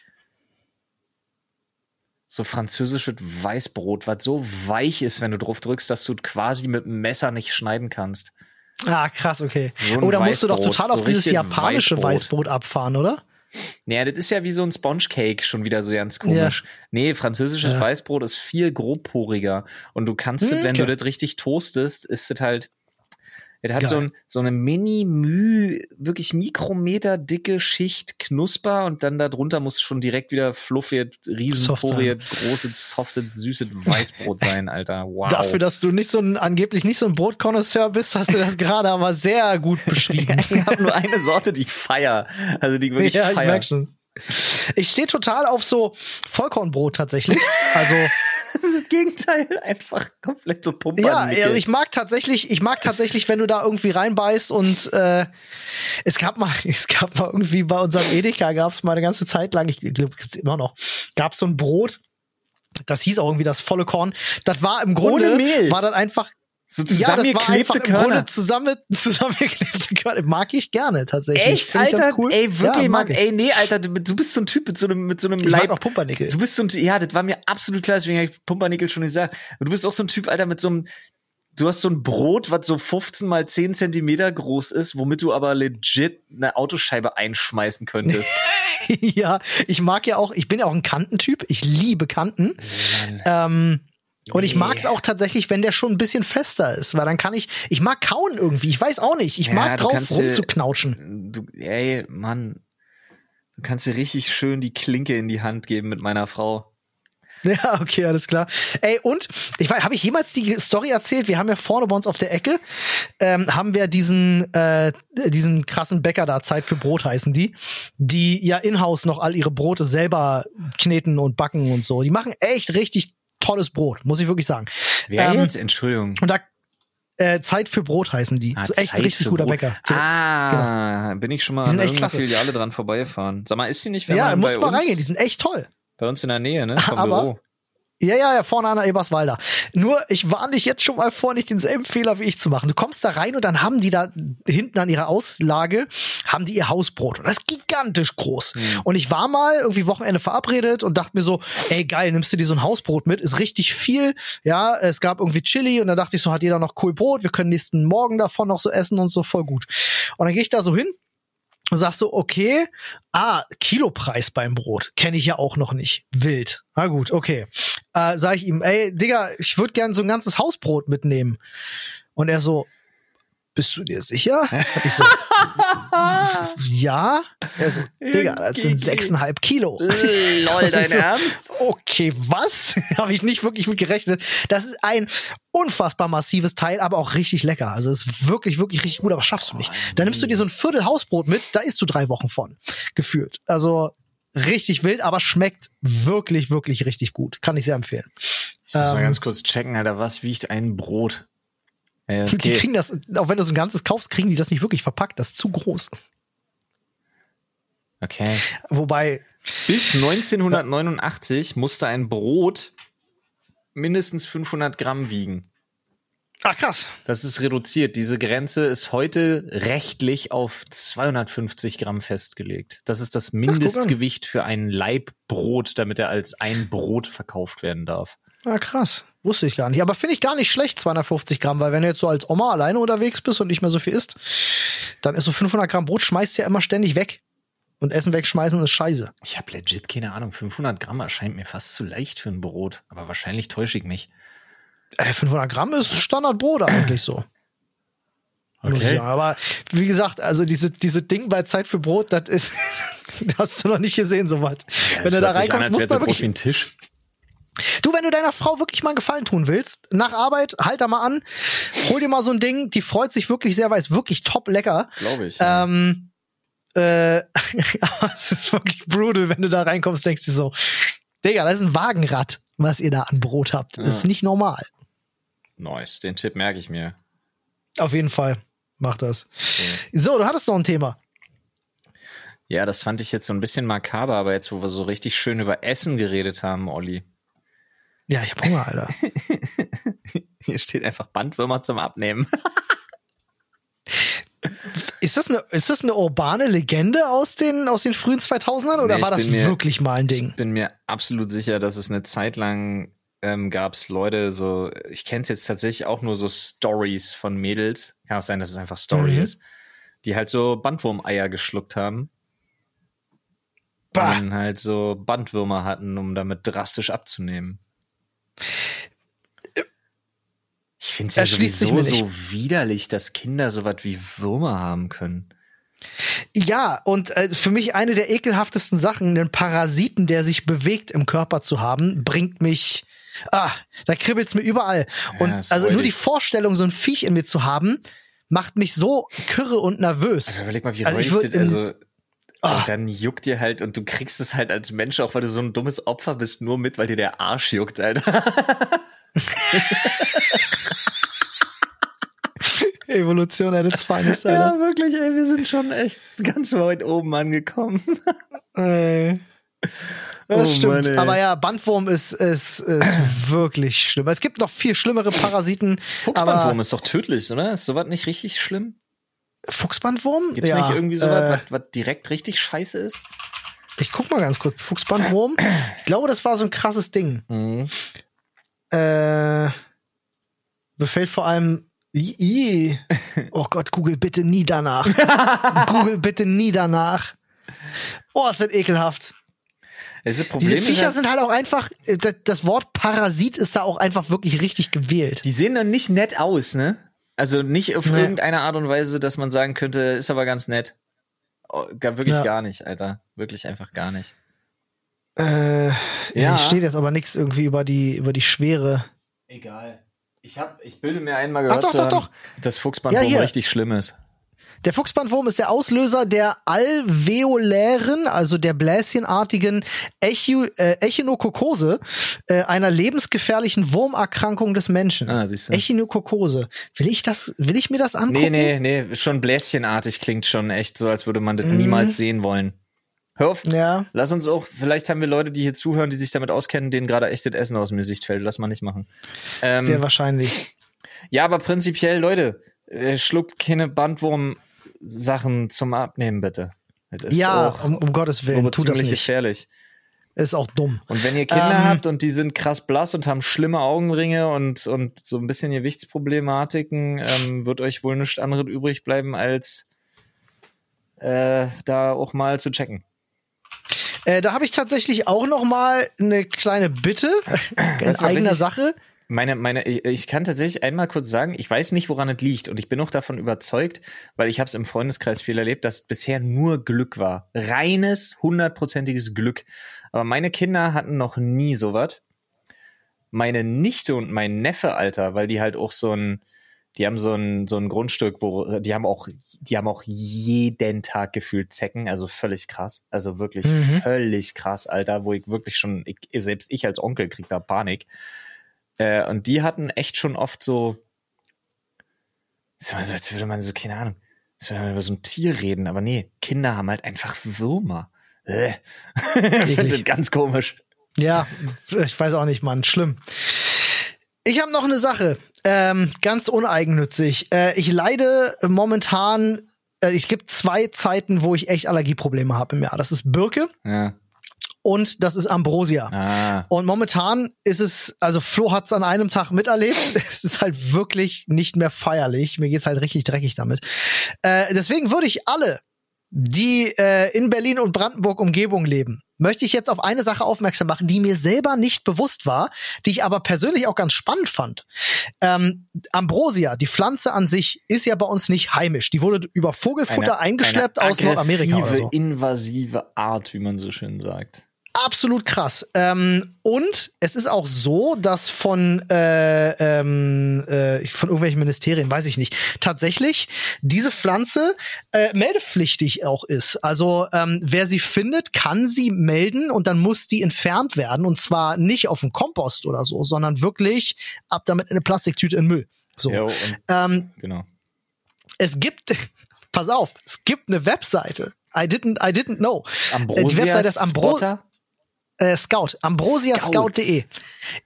so französisches Weißbrot, was so weich ist, wenn du drauf drückst, dass du quasi mit dem Messer nicht schneiden kannst. Ah, krass, okay. So Oder musst du doch Weißbrot, total so auf dieses japanische Weißbrot. Weißbrot abfahren, oder? Naja, das ist ja wie so ein Sponge Cake schon wieder so ganz komisch. Nee, französisches Ja. Weißbrot ist viel grobporiger. Und du kannst, Hm, es, wenn okay. du das richtig toastest, ist das halt, Der hat Geil. so, ein, so eine mini-müh, wirklich Mikrometer dicke Schicht Knusper und dann darunter muss schon direkt wieder fluffiert, riesenporiert, großes, softes, süßes Weißbrot sein, Alter. Wow. Dafür, dass du nicht so ein, angeblich nicht so ein Brotkonnoisseur bist, hast du das gerade aber sehr gut beschrieben. ich habe nur eine Sorte, die ich feier. Also die wirklich ja, ich feier. merk schon. Ich stehe total auf so Vollkornbrot tatsächlich. Also Das Gegenteil, einfach komplett so Pumper. ja, also ich mag tatsächlich, ich mag tatsächlich, wenn du da irgendwie reinbeißt und äh, es gab mal, es gab mal irgendwie bei unserem Edeka gab es mal eine ganze Zeit lang, ich glaube, gibt's immer noch, gab so ein Brot. Das hieß auch irgendwie das volle Korn. Das war im Grunde Mehl. war das einfach so ja, zusammengeklebte im Körner. Grunde zusammen, zusammengeklebte Körner. Mag ich gerne tatsächlich. Echt, Find ich Alter? cool. Ey, wirklich, ja, mag Mann. Ey, nee, Alter, du, bist so ein Typ mit so einem, mit so einem Ich mag Leib. auch Pumpernickel. Du bist so ein, ja, das war mir absolut klar, deswegen habe ich Pumpernickel schon gesagt. Aber du bist auch so ein Typ, Alter, mit so einem, du hast so ein Brot, was so 15 mal 10 Zentimeter groß ist, womit du aber legit eine Autoscheibe einschmeißen könntest. ja, ich mag ja auch, ich bin ja auch ein Kantentyp. Ich liebe Kanten. Ähm, und ich Nee. mag's auch tatsächlich, wenn der schon ein bisschen fester ist, weil dann kann ich, ich mag kauen irgendwie. Ich weiß auch nicht. Ich Ja, mag drauf kannst rumzuknautschen. Du, ey, Mann. Du kannst dir richtig schön die Klinke in die Hand geben mit meiner Frau. Ja, okay, alles klar. Ey, und ich weiß, habe ich jemals die Story erzählt? Wir haben ja vorne bei uns auf der Ecke ähm, haben wir diesen äh, diesen krassen Bäcker da Zeit für Brot heißen die, die ja in-house noch all ihre Brote selber kneten und backen und so. Die machen echt richtig tolles Brot, muss ich wirklich sagen. Wer Ähm, jetzt? Entschuldigung. Und da äh, Zeit für Brot heißen die. Ah, so echt Zeit richtig für guter Brot. Bäcker. Ah, bin ich schon mal Die an irgendeiner. Filiale dran vorbeifahren. Sag mal, ist sie nicht, wenn ja, man muss bei mal uns, reingehen, die sind echt toll. bei uns in der Nähe, ne? Vom Aber- Büro. Ja, ja, ja, vorne an der Eberswalder. Nur, ich warne dich jetzt schon mal vor, nicht denselben Fehler wie ich zu machen. Du kommst da rein und dann haben die da hinten an ihrer Auslage, haben die ihr Hausbrot. Und das ist gigantisch groß. Und ich war mal irgendwie Wochenende verabredet und dachte mir so, ey, geil, nimmst du dir so ein Hausbrot mit? Ist richtig viel. Ja, es gab irgendwie Chili und dann dachte ich so, hat jeder noch cool Brot? Wir können nächsten Morgen davon noch so essen und so, voll gut. Und dann gehe ich da so hin und sagst so, okay, ah, Kilopreis beim Brot, kenne ich ja auch noch nicht. Wild. Na gut, okay. Äh, sag ich ihm, ey, Digga, ich würde gern so ein ganzes Hausbrot mitnehmen. Und er so, bist du dir sicher? Ich so, ja. Er so, Digga, das sind sechseinhalb Kilo. Lol, dein so, Ernst? Okay, was? Habe ich nicht wirklich mit gerechnet. Das ist ein unfassbar massives Teil, aber auch richtig lecker. Also es ist wirklich, wirklich richtig gut, aber schaffst du nicht. Dann nimmst du dir so ein Viertel Hausbrot mit, da isst du drei Wochen von. Gefühlt. Also richtig wild, aber schmeckt wirklich, wirklich richtig gut. Kann ich sehr empfehlen. Ich muss mal Ähm, ganz kurz checken, Alter, was wiegt ein Brot? Das Die geht. kriegen das, auch wenn du so ein ganzes kaufst, kriegen die das nicht wirklich verpackt. Das ist zu groß. Okay. Wobei, Bis 1989 musste ein Brot mindestens 500 Gramm wiegen. ah krass. Das ist reduziert. Diese Grenze ist heute rechtlich auf 250 Gramm festgelegt. Das ist das Mindestgewicht für ein Laib Brot, damit er als ein Brot verkauft werden darf. Ah, krass. Wusste ich gar nicht. Aber finde ich gar nicht schlecht, 250 Gramm, weil wenn du jetzt so als Oma alleine unterwegs bist und nicht mehr so viel isst, dann ist so 500 Gramm Brot schmeißt ja immer ständig weg. Und Essen wegschmeißen ist scheiße. Ich habe legit keine Ahnung. 500 Gramm erscheint mir fast zu leicht für ein Brot. Aber wahrscheinlich täusche ich mich. Äh, 500 Gramm ist Standardbrot eigentlich so. Muss ich Okay. sagen. Aber wie gesagt, also diese, diese Ding bei Zeit für Brot, das ist, das hast du noch nicht gesehen, soweit. Ja, wenn du da an, reinkommst, als musst du so mal groß wirklich wie ein Tisch. Du, wenn du deiner Frau wirklich mal einen Gefallen tun willst, nach Arbeit, halt da mal an, hol dir mal so ein Ding, die freut sich wirklich sehr, weil es wirklich top lecker. Glaube ich. Ähm, äh, aber es ist wirklich brutal, wenn du da reinkommst, denkst du so, Digga, das ist ein Wagenrad, was ihr da an Brot habt. Das ist Ja. nicht normal. nice. Den Tipp merke ich mir. Auf jeden Fall. Mach das. So, du hattest noch ein Thema. Ja, das fand ich jetzt so ein bisschen makaber, aber jetzt, wo wir so richtig schön über Essen geredet haben, Olli. Ja, ich hab Hunger, Alter. Hier steht einfach Bandwürmer zum Abnehmen. Ist das eine, ist das eine urbane Legende aus den, aus den frühen 2000ern oder Nee, war das mir- wirklich mal ein Ding? Ich bin mir absolut sicher, dass es eine Zeit lang ähm, gab es Leute, so, ich kenne es jetzt tatsächlich auch nur so Stories von Mädels. Kann auch sein, dass es einfach Story Mhm. ist, die halt so Bandwurmeier geschluckt haben. Bah. Und halt so Bandwürmer hatten, um damit drastisch abzunehmen. Ich finde es ja sowieso so widerlich, dass Kinder sowas wie Würmer haben können. Ja, und äh, für mich eine der ekelhaftesten Sachen, einen Parasiten, der sich bewegt im Körper zu haben, bringt mich. Ah, da kribbelt's mir überall. Ja, und also nur die Vorstellung, so ein Viech in mir zu haben, macht mich so kürre und nervös. Also überleg mal, wie Also ich würd das, also Ah. und dann juckt dir halt und du kriegst es halt als Mensch auch, weil du so ein dummes Opfer bist, nur mit, weil dir der Arsch juckt, Alter. Evolution its finest, Alter. Ja, wirklich, ey, wir sind schon echt ganz weit oben angekommen. Äh, Das Oh stimmt. Mann, ey. Aber ja, Bandwurm ist, ist, ist wirklich schlimm. Es gibt noch viel schlimmere Parasiten. Fuchsbandwurm ist doch tödlich, oder? Ist sowas nicht richtig schlimm? Fuchsbandwurm? Gibt's ja, nicht irgendwie sowas, äh, was, was direkt richtig scheiße ist? Ich guck mal ganz kurz. Fuchsbandwurm. Ich glaube, das war so ein krasses Ding. Mhm. Äh, befällt vor allem. I, I. Oh Gott, Google bitte nie danach. Google bitte nie danach. Oh, ist das ekelhaft. Das ist das Problem Diese Viecher halt, sind halt auch einfach. äh, das Wort Parasit ist da auch einfach wirklich richtig gewählt. die sehen dann nicht nett aus, ne? Also nicht auf Nee. irgendeine Art und Weise, dass man sagen könnte, ist aber ganz nett. Oh, gar, wirklich Ja. gar nicht, Alter. Wirklich einfach gar nicht. Äh, ja. Ja. Hier steht jetzt aber nichts irgendwie über die, über die Schwere. Egal. Ich hab, ich bilde mir einmal Ach, gehört, doch, zu doch, haben, doch. dass Fuchsbandwurm Ja, hier. richtig schlimm ist. Der Fuchsbandwurm ist der Auslöser der alveolären, also der bläschenartigen Echi äh, Echinokokose, äh, einer lebensgefährlichen Wurmerkrankung des Menschen. Ah, siehst du. Echinokokose. Will ich das, will ich mir das angucken? Nee, nee, nee, schon bläschenartig klingt schon echt so, als würde man das Mhm. niemals sehen wollen. Hör auf. Ja. Lass uns auch, vielleicht haben wir Leute, die hier zuhören, die sich damit auskennen, denen gerade echt das Essen aus dem Gesicht fällt. Lass mal nicht machen. Ähm, Sehr wahrscheinlich. ja, aber prinzipiell, Leute, äh, schluckt keine Bandwurm-Sachen zum Abnehmen, bitte. Ja, auch um, um Gottes Willen, tut das nicht. gefährlich. Ist auch dumm. Und wenn ihr Kinder Ähm. habt und die sind krass blass und haben schlimme Augenringe und, und so ein bisschen Gewichtsproblematiken, ähm, wird euch wohl nichts anderes übrig bleiben, als äh, da auch mal zu checken. Äh, da habe ich tatsächlich auch noch mal eine kleine Bitte in Weißt eigener Sache. Meine, meine, ich ich kann tatsächlich einmal kurz sagen, ich weiß nicht, woran es liegt und ich bin auch davon überzeugt, weil ich habe es im Freundeskreis viel erlebt, dass es bisher nur Glück war. Reines, hundertprozentiges Glück. Aber meine Kinder hatten noch nie sowas. Meine Nichte und mein Neffe, Alter, weil die halt auch so ein, die haben so ein, so ein Grundstück, wo, die haben auch, die haben auch jeden Tag gefühlt Zecken, also völlig krass. Also wirklich Mhm. völlig krass, Alter, wo ich wirklich schon, ich, selbst ich als Onkel krieg da Panik. Äh, und die hatten echt schon oft so, so, als würde man so, keine Ahnung, als würde man über so ein Tier reden, aber nee, Kinder haben halt einfach Würmer. Äh. Ich finde das ganz komisch. Ja, ich weiß auch nicht, Mann. Schlimm. Ich habe noch eine Sache, ähm, ganz uneigennützig. Äh, ich leide momentan, äh, es gibt zwei Zeiten, wo ich echt Allergieprobleme habe im Jahr. Das ist Birke Ja. Und das ist Ambrosia. Ah. Und momentan ist es, also Flo hat es an einem Tag miterlebt. Es ist halt wirklich nicht mehr feierlich. Mir geht's halt richtig dreckig damit. Äh, deswegen würde ich alle, die äh, in Berlin und Brandenburg Umgebung leben, möchte ich jetzt auf eine Sache aufmerksam machen, die mir selber nicht bewusst war, die ich aber persönlich auch ganz spannend fand. Ähm, Ambrosia, die Pflanze an sich, ist ja bei uns nicht heimisch. Die wurde über Vogelfutter eingeschleppt eine aus Nordamerika oder so. invasive Art, wie man so schön sagt. Absolut krass. Ähm, und es ist auch so, dass von, äh, ähm, äh, von irgendwelchen Ministerien, weiß ich nicht, tatsächlich diese Pflanze äh, meldepflichtig auch ist. Also ähm, wer sie findet, kann sie melden und dann muss die entfernt werden. Und zwar nicht auf dem Kompost oder so, sondern wirklich ab damit in eine Plastiktüte in Müll. So. Und, Ähm, genau. es gibt, pass auf, es gibt eine Webseite. I didn't, I didn't know. Ambrosia die Webseite ist Ambro Spotter? Äh, Scout, ambrosiascout.de. Scout.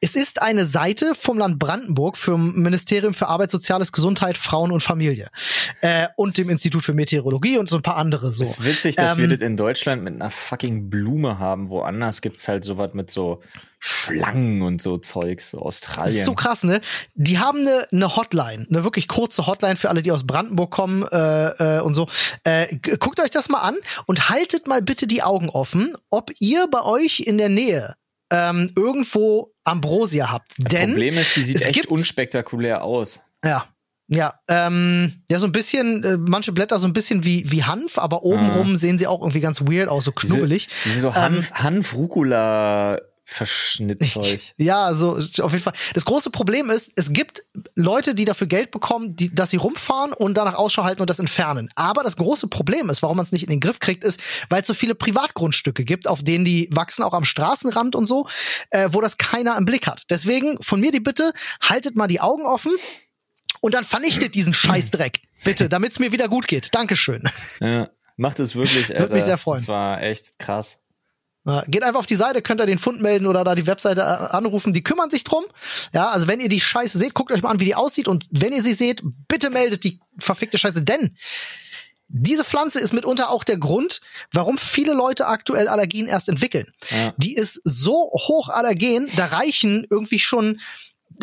Es ist eine Seite vom Land Brandenburg vom Ministerium für Arbeit, Soziales, Gesundheit, Frauen und Familie äh, und dem Institut für Meteorologie und so ein paar andere so. ist witzig, dass wir Ähm, das in Deutschland mit einer fucking Blume haben. Woanders gibt's halt sowas mit so Schlangen und so Zeugs, so Das Australien. ist so krass, ne? Die haben eine ne Hotline, eine wirklich kurze Hotline für alle, die aus Brandenburg kommen äh, äh, und so. Äh, guckt euch das mal an und haltet mal bitte die Augen offen, ob ihr bei euch in der Nähe ähm, irgendwo Ambrosia habt. Das Denn Problem ist, die sieht echt gibt- unspektakulär aus. Ja. Ja, ähm, ja, so ein bisschen, äh, manche Blätter so ein bisschen wie, wie Hanf, aber obenrum sehen sie auch irgendwie ganz weird aus, so knubbelig. Diese so Ähm, Hanf, Hanf-Rucola Verschnittzeug. Ja, so auf jeden Fall. Das große Problem ist, es gibt Leute, die dafür Geld bekommen, die, dass sie rumfahren und danach Ausschau halten und das entfernen. Aber das große Problem ist, warum man es nicht in den Griff kriegt, ist, weil es so viele Privatgrundstücke gibt, auf denen die wachsen, auch am Straßenrand und so, äh, wo das keiner im Blick hat. Deswegen von mir die Bitte, haltet mal die Augen offen und dann vernichtet diesen Scheißdreck. Bitte, damit es mir wieder gut geht. Dankeschön. Ja, macht es wirklich. Würde mich sehr freuen. Das war echt krass. Geht einfach auf die Seite, könnt ihr den Fund melden oder da die Webseite äh, anrufen. Die kümmern sich drum. Ja, also wenn ihr die Scheiße seht, guckt euch mal an, wie die aussieht. Und wenn ihr sie seht, bitte meldet die verfickte Scheiße. Denn diese Pflanze ist mitunter auch der Grund, warum viele Leute aktuell Allergien erst entwickeln. Ja. Die ist so hoch allergen, da reichen irgendwie schon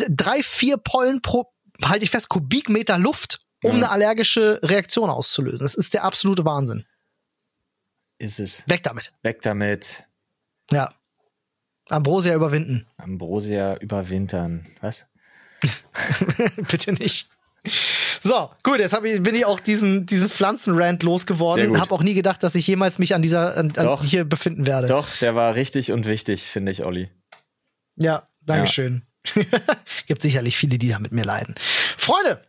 drei, vier Pollen pro, halte ich fest, Kubikmeter Luft, um Ja. eine allergische Reaktion auszulösen. Das ist der absolute Wahnsinn. Ist es. Weg damit. Weg damit. Ja. Ambrosia überwinden. Ambrosia überwintern. Was? Bitte nicht. So, gut, jetzt ich, bin ich auch diesen, diesen Pflanzenrand losgeworden. gut. Hab auch nie gedacht, dass ich jemals mich an dieser, an, an Doch. hier befinden werde. Doch, der war richtig und wichtig, finde ich, Olli. Ja, Dankeschön. Gibt sicherlich viele, die da mit mir leiden. Freunde,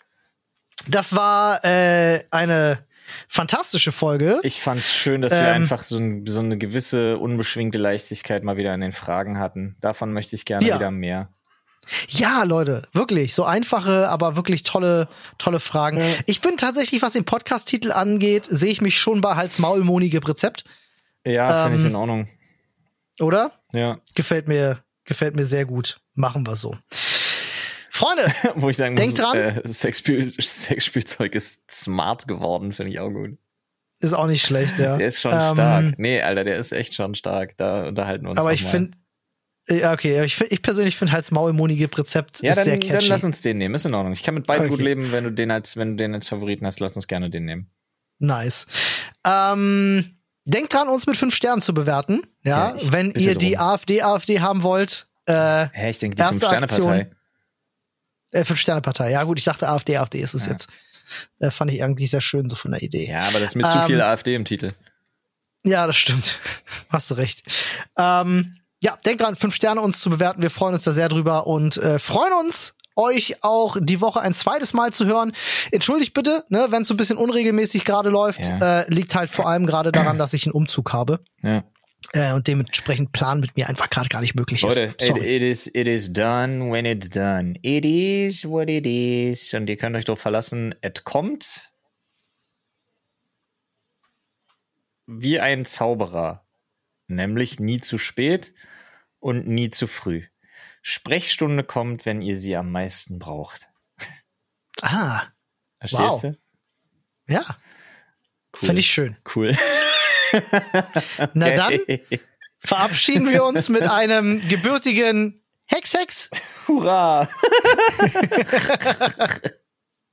das war äh, eine fantastische Folge. Ich fand's schön, dass wir Ähm. einfach so, ein, so eine gewisse unbeschwingte Leichtigkeit mal wieder in den Fragen hatten. Davon möchte ich gerne Ja. wieder mehr. Ja, Leute, wirklich. So einfache, aber wirklich tolle, tolle Fragen. Ich bin tatsächlich, was den Podcast-Titel angeht, sehe ich mich schon bei Hals-Maul-Moni Rezept, Ja, finde ich Ähm. in Ordnung. oder? Ja. Gefällt mir, gefällt mir sehr gut. Machen wir so. Freunde, Wo ich sagen muss, dran. Äh, Sexspiel Sexspielzeug ist smart geworden, finde ich auch gut. ist auch nicht schlecht, ja. Der ist schon Ähm, stark. Nee, Alter, der ist echt schon stark. Da unterhalten wir uns Aber ich finde, ja, okay, ich, find, ich persönlich finde halt Maul Moni Rezept Ja, ist sehr dann, catchy. dann lass uns den nehmen. Ist in Ordnung. Ich kann mit beiden Okay. gut leben, wenn du den als, wenn du den als Favoriten hast, lass uns gerne den nehmen. Nice. Ähm, denkt dran, uns mit fünf Sternen zu bewerten. Ja, Ja, wenn ihr die drum. AfD, AfD haben wollt. Äh, Hä, ich denke, die Fünf-Sterne-Partei. Äh, Fünf-Sterne-Partei. Ja, gut, ich dachte AfD, AfD ist es Ja. jetzt. Äh, fand ich irgendwie sehr schön, so von der Idee. Ja, aber das ist mit zu Ähm, viel AfD im Titel. Ja, das stimmt. Hast du recht. Ähm, ja, denkt dran, fünf Sterne uns zu bewerten. Wir freuen uns da sehr drüber und äh, freuen uns, euch auch die Woche ein zweites Mal zu hören. Entschuldigt bitte, ne, wenn es so ein bisschen unregelmäßig gerade läuft. Ja. Äh, liegt halt vor allem gerade daran, dass ich einen Umzug habe. Ja. Äh, und dementsprechend Plan mit mir einfach gerade gar nicht möglich ist. Leute, it, it, is, it is done when it's done. It is what it is. Und ihr könnt euch doch verlassen, es kommt wie ein Zauberer. Nämlich nie zu spät und nie zu früh. Sprechstunde kommt, wenn ihr sie am meisten braucht. Ah, Verstehst Wow. du? ja, Cool. finde ich schön. cool. Na dann Okay. verabschieden wir uns mit einem gebürtigen Hex Hex. Hurra!